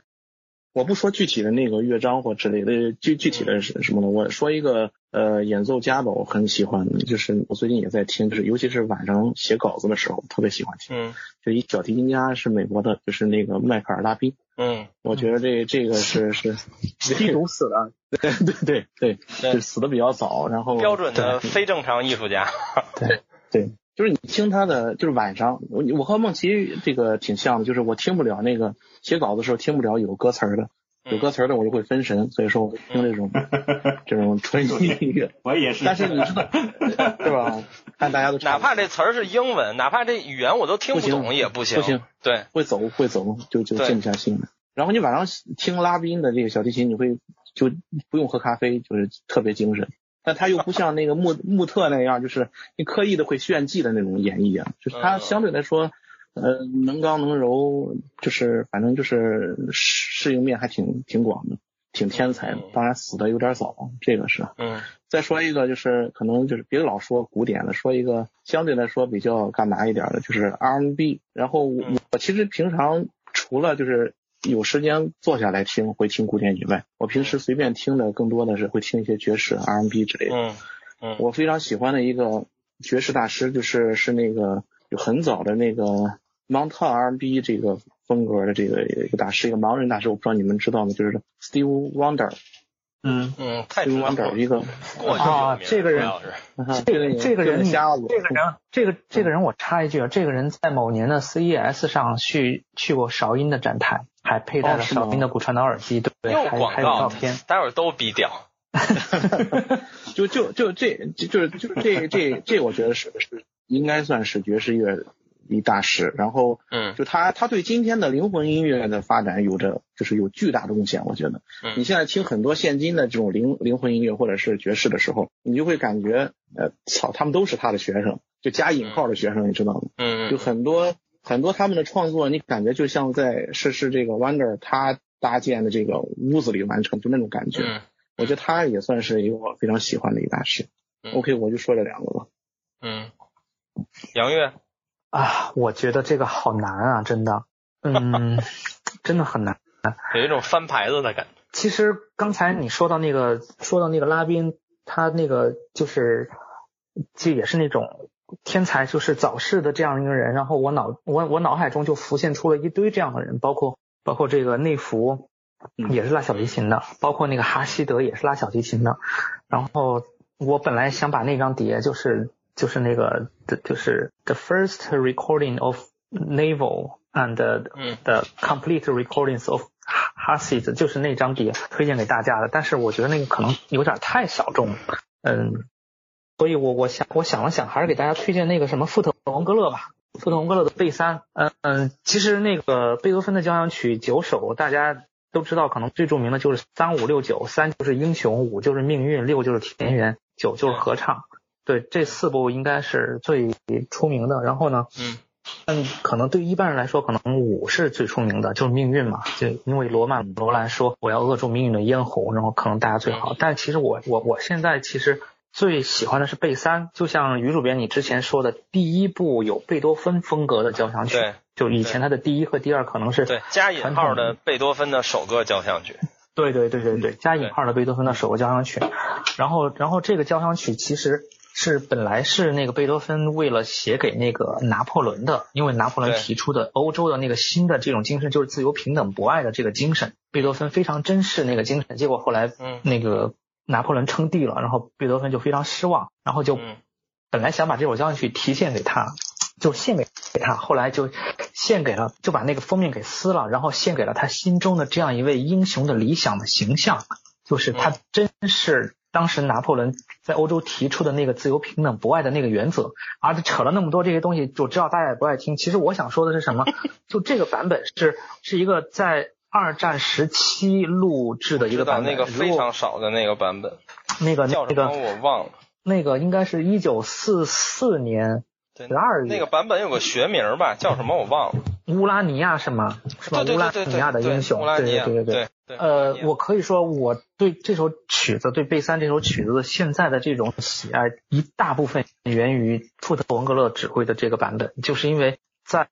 我不说具体的那个乐章或之类的，具具体的是什么呢？我说一个呃演奏家吧，我很喜欢，就是我最近也在听，就是尤其是晚上写稿子的时候，特别喜欢听。嗯。就一小提琴家是美国的，就是那个迈克尔拉宾。嗯。我觉得这这个是 是一种死的。对对对对，就 死的比较早，然后标准的非正常艺术家。对对，就是你听他的，就是晚上，我我和梦琪这个挺像的，就是我听不了那个写稿子的时候听不了有歌词的，有歌词的我就会分神，所以说我听这种这 种纯音乐。我也是，但是你知道 是吧？看大家都哪怕这词儿是英文，哪怕这语言我都听不懂也不行，不行，对，会走会走，就就静不下心来。然后你晚上听拉宾的这个小提琴，你会。就不用喝咖啡，就是特别精神。但他又不像那个穆穆特那样，就是你刻意的会炫技的那种演绎啊。就是他相对来说，呃，能刚能柔，就是反正就是适应面还挺挺广的，挺天才的。当然死的有点早，这个是。嗯。再说一个，就是可能就是别老说古典的，说一个相对来说比较干嘛一点的，就是 R&B。然后我我其实平常除了就是。有时间坐下来听会听古典以外，我平时随便听的更多的是会听一些爵士、R&B 之类的。嗯嗯。我非常喜欢的一个爵士大师就是是那个有很早的那个 Mountain R&B 这个风格的这个一个大师，一个盲人大师，我不知道你们知道吗？就是 Steve Wonder。嗯嗯，太 Steve Wonder 一个啊，这个人，这个这个人瞎子，这个人，这个这个人，我插一句啊，这个人在某年的 CES 上去去过韶音的展台。还佩戴了韶音的骨传导耳机，对，还还有照片，待会儿都逼掉。就就就这，就是就是这这这，我觉得是是应该算是爵士乐一大师。然后，嗯，就他他对今天的灵魂音乐的发展有着就是有巨大的贡献。我觉得，你现在听很多现今的这种灵灵魂音乐或者是爵士的时候，你就会感觉，呃，操，他们都是他的学生，就加引号的学生，你知道吗？嗯，就很多。很多他们的创作，你感觉就像在是是这个 Wonder 他搭建的这个屋子里完成，就那种感觉。嗯，我觉得他也算是一个我非常喜欢的一个大师。OK，我就说这两个吧。嗯，杨月啊，我觉得这个好难啊，真的，嗯，真的很难，有一种翻牌子的感觉。其实刚才你说到那个，说到那个拉宾，他那个就是，就也是那种。天才就是早逝的这样一个人，然后我脑我我脑海中就浮现出了一堆这样的人，包括包括这个内弗也是拉小提琴的，包括那个哈希德也是拉小提琴的。然后我本来想把那张碟，就是就是那个的就是 the first recording of Naval and the complete recordings of Heartseat 就是那张碟推荐给大家的，但是我觉得那个可能有点太小众了，嗯，所以我我想我想了想，还是给大家推荐那个什么富特王格勒吧，富特王格勒的贝三，嗯嗯，其实那个贝多芬的交响曲九首，大家都知道，可能最著名的就是三五六九，三就是英雄，五就是命运，六就是田园，九就是合唱，对，这四部应该是最出名的。然后呢，嗯。嗯，可能对一般人来说，可能五是最出名的，就是命运嘛。就因为罗曼罗兰说我要扼住命运的咽喉，然后可能大家最好。但其实我我我现在其实最喜欢的是贝三，就像于主编你之前说的，第一部有贝多芬风格的交响曲，对，就以前他的第一和第二可能是对加引号的贝多芬的首个交响曲，对对对对对，加引号的贝多芬的首个交响曲。然后然后这个交响曲其实。是本来是那个贝多芬为了写给那个拿破仑的，因为拿破仑提出的欧洲的那个新的这种精神就是自由、平等、博爱的这个精神，贝多芬非常珍视那个精神。结果后来，那个拿破仑称帝了，然后贝多芬就非常失望，然后就本来想把这首交响曲提献给他，就献给给他，后来就献给了，就把那个封面给撕了，然后献给了他心中的这样一位英雄的理想的形象，就是他真是。当时拿破仑在欧洲提出的那个自由、平等、博爱的那个原则，而扯了那么多这些东西，就知道大家也不爱听。其实我想说的是什么？就这个版本是是一个在二战时期录制的一个版本，那个非常少的那个版本。那个那个我忘了。那个应该是一九四四年十二月。那个版本有个学名吧？叫什么？我忘了。乌拉尼亚是吗？是吧？乌拉尼亚的英雄。对对对对对。呃，我可以说我对这首曲子，对贝三这首曲子的现在的这种喜爱，一大部分源于富特文格勒指挥的这个版本，就是因为在，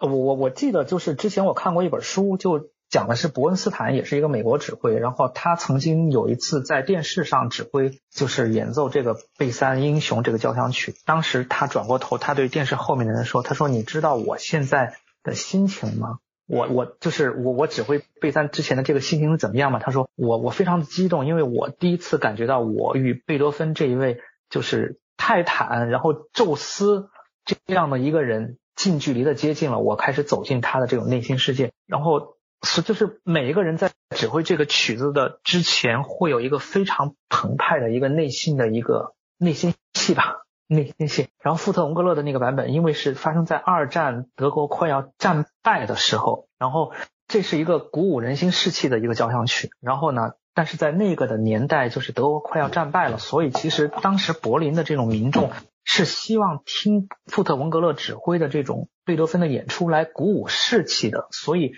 我我我记得就是之前我看过一本书，就讲的是伯恩斯坦，也是一个美国指挥，然后他曾经有一次在电视上指挥，就是演奏这个贝三英雄这个交响曲，当时他转过头，他对电视后面的人说，他说你知道我现在的心情吗？我我就是我我指挥贝三之前的这个心情是怎么样嘛？他说我我非常的激动，因为我第一次感觉到我与贝多芬这一位就是泰坦，然后宙斯这样的一个人近距离的接近了，我开始走进他的这种内心世界。然后是就是每一个人在指挥这个曲子的之前，会有一个非常澎湃的一个内心的一个内心戏吧。那那些，然后富特文格勒的那个版本，因为是发生在二战德国快要战败的时候，然后这是一个鼓舞人心士气的一个交响曲。然后呢，但是在那个的年代，就是德国快要战败了，所以其实当时柏林的这种民众是希望听富特文格勒指挥的这种贝多芬的演出来鼓舞士气的，所以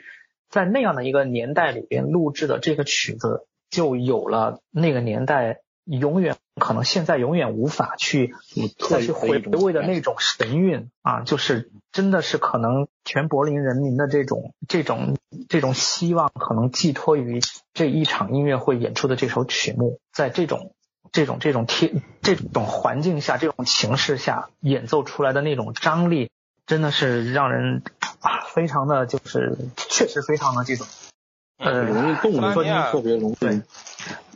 在那样的一个年代里边录制的这个曲子，就有了那个年代。永远可能现在永远无法去再去回味的那种神韵啊，就是真的是可能全柏林人民的这种这种这种希望，可能寄托于这一场音乐会演出的这首曲目，在这种这种这种天这种环境下，这种形势下演奏出来的那种张力，真的是让人啊非常的就是确实非常的这种。呃，容易动的，特别容易。对，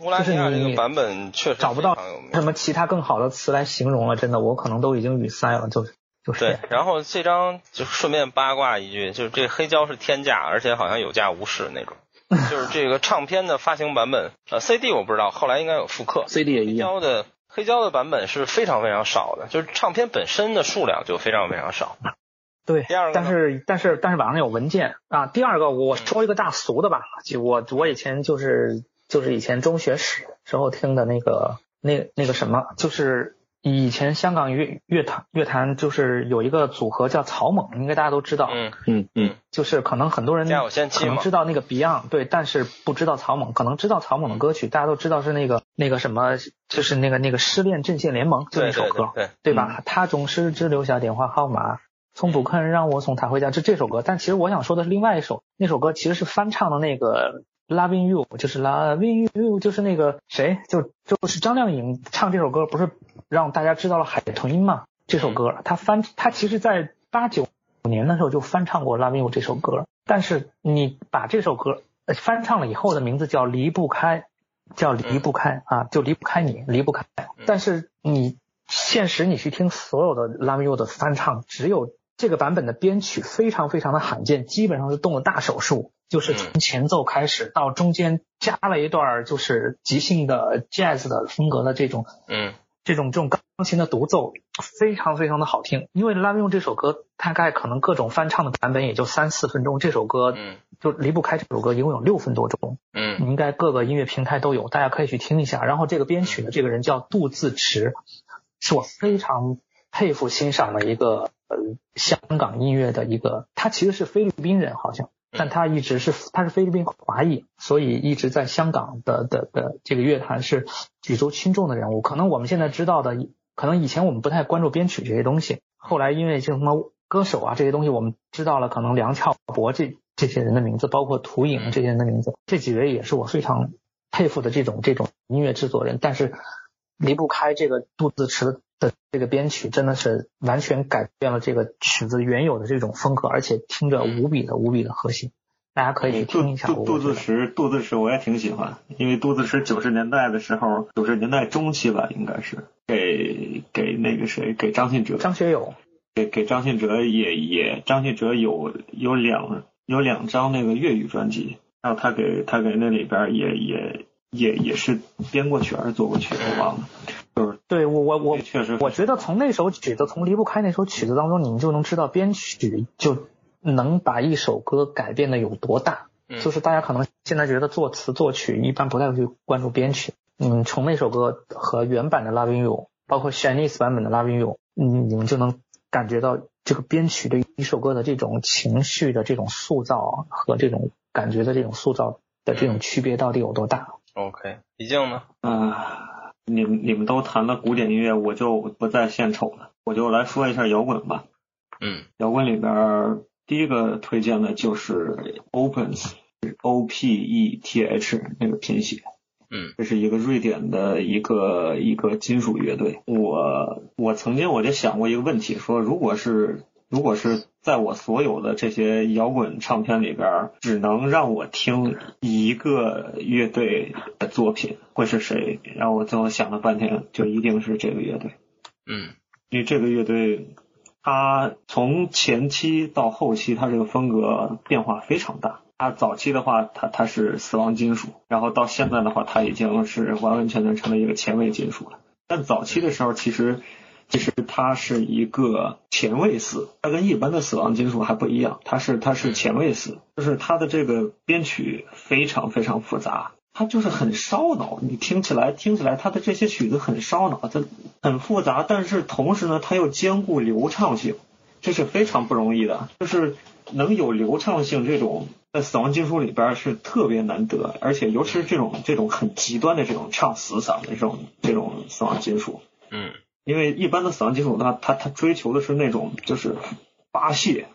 乌拉尼亚这个版本确实找不到什么其他更好的词来形容了，真的，我可能都已经语塞了，就是就是。对，然后这张就顺便八卦一句，就是这黑胶是天价，而且好像有价无市那种。就是这个唱片的发行版本，呃，CD 我不知道，后来应该有复刻，CD 也一样。黑胶的黑胶的版本是非常非常少的，就是唱片本身的数量就非常非常少。对，但是但是但是网上有文件啊。第二个，我说一个大俗的吧，就我我以前就是就是以前中学时时候听的那个那那个什么，就是以前香港乐乐坛乐坛就是有一个组合叫草蜢，应该大家都知道。嗯嗯嗯，就是可能很多人可能知道那个 Beyond，对，但是不知道草蜢，可能知道草蜢的歌曲，大家都知道是那个那个什么，就是那个那个失恋阵线联盟就那首歌，对对吧？他总是只留下电话号码。从不肯让我送他回家，这这首歌。但其实我想说的是另外一首，那首歌其实是翻唱的那个 Loving You，就是 Loving You，就是那个谁，就就是张靓颖唱这首歌，不是让大家知道了海豚音吗？这首歌，他翻他其实在八九年的时候就翻唱过 Loving You 这首歌，但是你把这首歌翻唱了以后的名字叫离不开，叫离不开啊，就离不开你，离不开。但是你现实你去听所有的 Loving You 的翻唱，只有这个版本的编曲非常非常的罕见，基本上是动了大手术，就是从前奏开始到中间加了一段就是即兴的 jazz 的风格的这种，嗯，这种这种钢琴的独奏非常非常的好听。因为《Love 这首歌大概可能各种翻唱的版本也就三四分钟，这首歌嗯。就离不开这首歌一共有六分多钟，嗯。应该各个音乐平台都有，大家可以去听一下。然后这个编曲的这个人叫杜自持，是我非常佩服欣赏的一个呃香港音乐的一个，他其实是菲律宾人好像，但他一直是他是菲律宾华裔，所以一直在香港的的的这个乐坛是举足轻重的人物。可能我们现在知道的，可能以前我们不太关注编曲这些东西，后来因为这什么歌手啊这些东西，我们知道了，可能梁翘柏这这些人的名字，包括涂影这些人的名字，这几位也是我非常佩服的这种这种音乐制作人，但是离不开这个杜自持的这个编曲，真的是完全改变了这个曲子原有的这种风格，而且听着无比的无比的核心。大家可以去听一下。杜杜自石，杜自石我也挺喜欢，因为杜自石九十年代的时候，九十年代中期吧，应该是给给那个谁，给张信哲，张学友，给给张信哲也也张信哲有有两有两张那个粤语专辑，然后他给他给那里边也也也也是编过曲还是作过曲，我忘了。就是对我我我确实，我觉得从那首曲子，从离不开那首曲子当中，你们就能知道编曲就能把一首歌改变的有多大。嗯就是大家可能现在觉得作词作曲一般不太会去关注编曲，嗯，从那首歌和原版的 Loving You，包括 Chinese 版本的 Loving You，嗯，你们就能感觉到这个编曲对一首歌的这种情绪的这种塑造和这种感觉的这种塑造的这种区别到底有多大。，OK，毕竟呢，啊，你们你们都谈了古典音乐，我就不再献丑了，我就来说一下摇滚吧。嗯摇滚里边儿第一个推荐的就是 Opens。O P E T H 那个拼写，嗯，这是一个瑞典的一个一个金属乐队。我我曾经我就想过一个问题，说如果是如果是在我所有的这些摇滚唱片里边，只能让我听一个乐队的作品，会是谁？然后我最后想了半天，就一定是这个乐队。嗯因为这个乐队，它从前期到后期，它这个风格变化非常大。它早期的话，它它是死亡金属，然后到现在的话，它已经是完完全全成了一个前卫金属了。但早期的时候，其实其实它是一个前卫死，它跟一般的死亡金属还不一样，它是它是前卫死，就是它的这个编曲非常非常复杂。它就是很烧脑，你听起来听起来，它的这些曲子很烧脑，它很复杂，但是同时呢，它又兼顾流畅性，这是非常不容易的。就是能有流畅性这种，在死亡金属里边是特别难得，而且尤其是这种这种很极端的这种唱死嗓的这种这种死亡金属，嗯因为一般的死亡金属它它它追求的是那种就是发泄，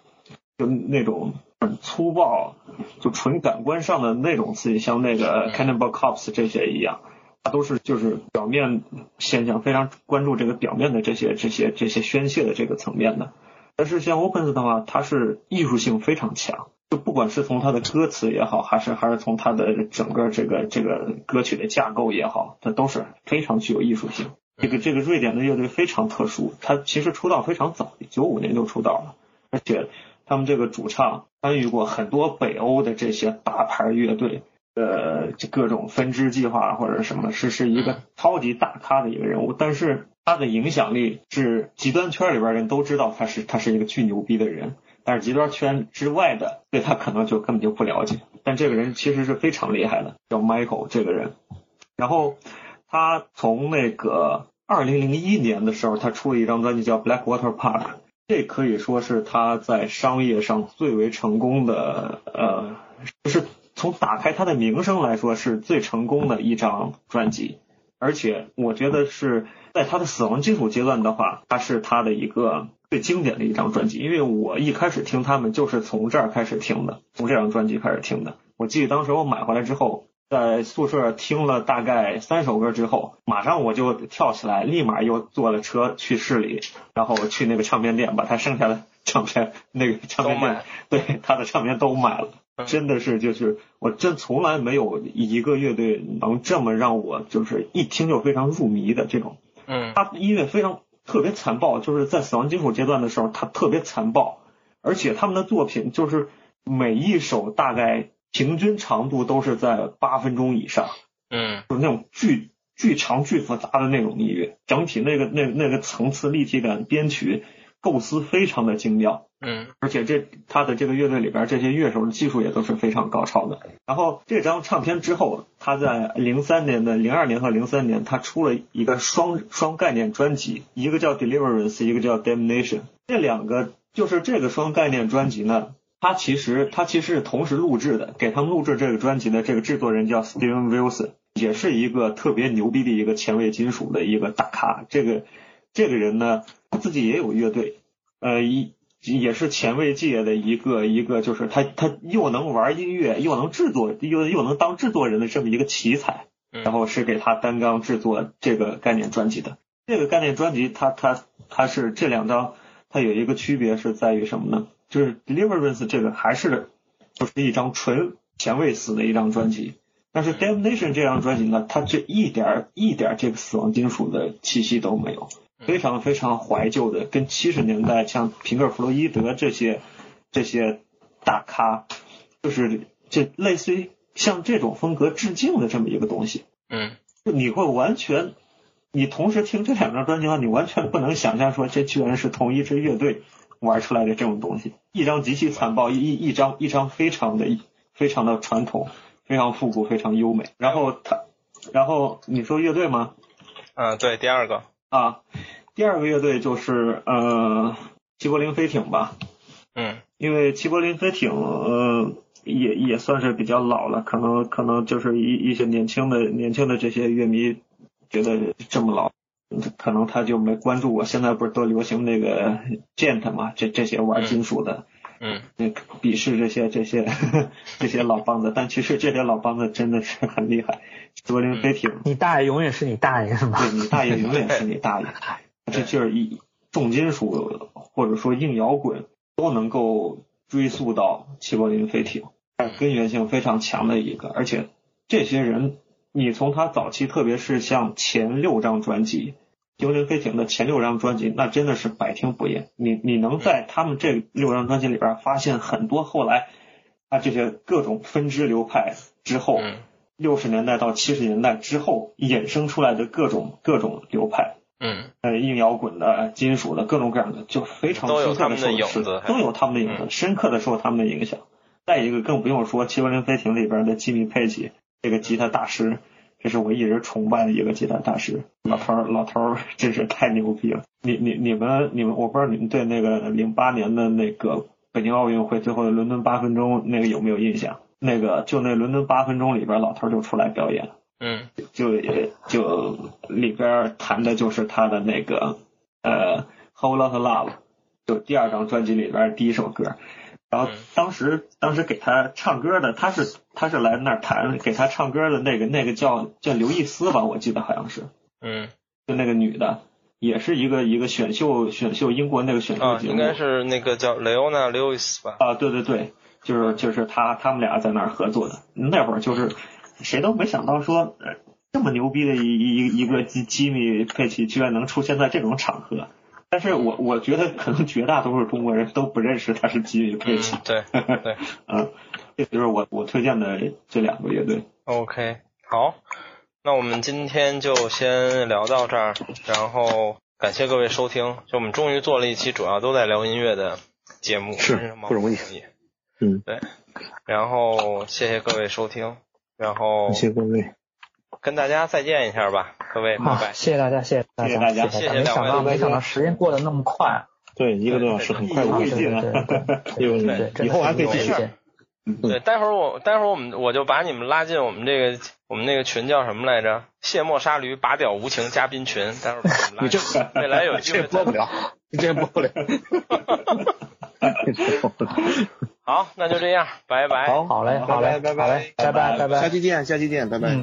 就那种很粗暴，就纯感官上的那种刺激，像那个 Cannibal Corpse 这些一样，它都是就是表面现象，非常关注这个表面的这些这些这些宣泄的这个层面的。但是像 Opens 的话，它是艺术性非常强，就不管是从它的歌词也好，还是还是从它的整个这个这个歌曲的架构也好，它都是非常具有艺术性。这个这个瑞典的乐队非常特殊，他其实出道非常早，九五年就出道了，而且他们这个主唱参与过很多北欧的这些大牌乐队的各种分支计划或者什么，是是一个超级大咖的一个人物，但是他的影响力是极端圈里边人都知道他是他是一个巨牛逼的人，但是极端圈之外的对他可能就根本就不了解，但这个人其实是非常厉害的，叫 Michael 这个人，然后。他从那个二零零一年的时候，他出了一张专辑叫《Blackwater Park》，这可以说是他在商业上最为成功的，呃，就是从打开他的名声来说是最成功的一张专辑。而且我觉得是在他的死亡金属阶段的话，它是他的一个最经典的一张专辑。因为我一开始听他们就是从这儿开始听的，从这张专辑开始听的。我记得当时我买回来之后。在宿舍听了大概三首歌之后，马上我就跳起来，立马又坐了车去市里，然后去那个唱片店，把他剩下的 唱片那个唱片店对他的唱片都买了。真的是就是我真从来没有一个乐队能这么让我就是一听就非常入迷的这种。嗯，他音乐非常特别残暴，就是在死亡金属阶段的时候，他特别残暴，而且他们的作品就是每一首大概平均长度都是在八分钟以上，嗯，就是那种巨巨长巨复杂的那种音乐，整体那个那那个层次立体感编曲。构思非常的精妙，嗯，而且这他的这个乐队里边这些乐手的技术也都是非常高超的。然后这张唱片之后，他在零三年的零二年和零三年，他出了一个双双概念专辑，一个叫 Deliverance，一个叫 Damnation。这两个就是这个双概念专辑呢，他其实他其实是同时录制的，给他们录制这个专辑的这个制作人叫 Steven Wilson，也是一个特别牛逼的一个前卫金属的一个大咖。这个这个人呢。他自己也有乐队，呃，一也是前卫界的一个一个，就是他他又能玩音乐，又能制作，又又能当制作人的这么一个奇才，然后是给他单纲制作这个概念专辑的。这个概念专辑，它它它是这两张，它有一个区别是在于什么呢？就是 Deliverance 这个还是就是一张纯前卫死的一张专辑，但是 Damnation 这张专辑呢，它这一点一点这个死亡金属的气息都没有。非常非常怀旧的，跟七十年代像平克·弗洛伊德这些这些大咖，就是这类似于向这种风格致敬的这么一个东西。嗯，就你会完全，你同时听这两张专辑的话，你完全不能想象说这居然是同一支乐队玩出来的这种东西。一张极其残暴，一一张一张非常的非常的传统，非常复古，非常优美。然后他，然后你说乐队吗？嗯，对，第二个。啊，第二个乐队就是呃齐柏林飞艇吧，嗯，因为齐柏林飞艇呃也也算是比较老了，可能可能就是一一些年轻的年轻的这些乐迷觉得这么老，可能他就没关注过。现在不是都流行那个 Gent 嘛，这这些玩金属的，嗯，那鄙视这些这些 这些老帮子，但其实这些老帮子真的是很厉害。柏林飞艇，你大爷永远是你大爷是吗？对你大爷永远是你大爷，这就是一重金属或者说硬摇滚都能够追溯到齐柏林飞艇，根源性非常强的一个，而且这些人，你从他早期，特别是像前六张专辑，幽灵飞艇的前六张专辑，那真的是百听不厌。你你能在他们这六张专辑里边发现很多后来啊这些各种分支流派之后。六十年代到七十年代之后衍生出来的各种各种流派，嗯，呃，硬摇滚的、金属的各种各样的，就非常都有他们的影子，都有他们的影子，深刻的受他们的影响。再一个，更不用说《七柏林飞艇》里边的吉米佩奇这个吉他大师，这是我一直崇拜的一个吉他大师。老头儿，老头儿真是太牛逼了！你你你们你们，我不知道你们对那个零八年的那个北京奥运会最后的伦敦八分钟那个有没有印象？那个就那伦敦八分钟里边，老头儿就出来表演，嗯，就就里边弹的就是他的那个呃《Whole Lot of Love》，就第二张专辑里边第一首歌。然后当时当时给他唱歌的，他是他是来那儿弹，给他唱歌的那个那个叫叫刘易斯吧，我记得好像是，嗯，就那个女的，也是一个一个选秀选秀英国那个选秀节目，应该是那个叫雷欧娜刘易斯吧？啊，对对对。就是就是他他们俩在那儿合作的那会儿，就是谁都没想到说这么牛逼的一一一个吉吉米佩奇居然能出现在这种场合。但是我我觉得可能绝大多数中国人都不认识他是基米佩奇。对对，嗯，这就是我我推荐的这两个乐队。OK，好，那我们今天就先聊到这儿，然后感谢各位收听。就我们终于做了一期主要都在聊音乐的节目，是不容易。嗯，对，然后谢谢各位收听，然后谢谢各位，跟大家再见一下吧，各位，拜拜，谢谢大家，谢谢大家，谢谢大家，没想到没想到时间过得那么快，对，一个多小时很快过去了，对对对，以后还可以继续，对，待会儿我待会儿我们我就把你们拉进我们这个我们那个群叫什么来着？卸磨杀驴，拔屌无情嘉宾群，待会儿你这未来有机会 播不了，你这播不了。好，那就这样，拜拜。好，好嘞，好嘞，拜拜，拜拜，拜拜，拜拜，下期见，下期见，拜拜。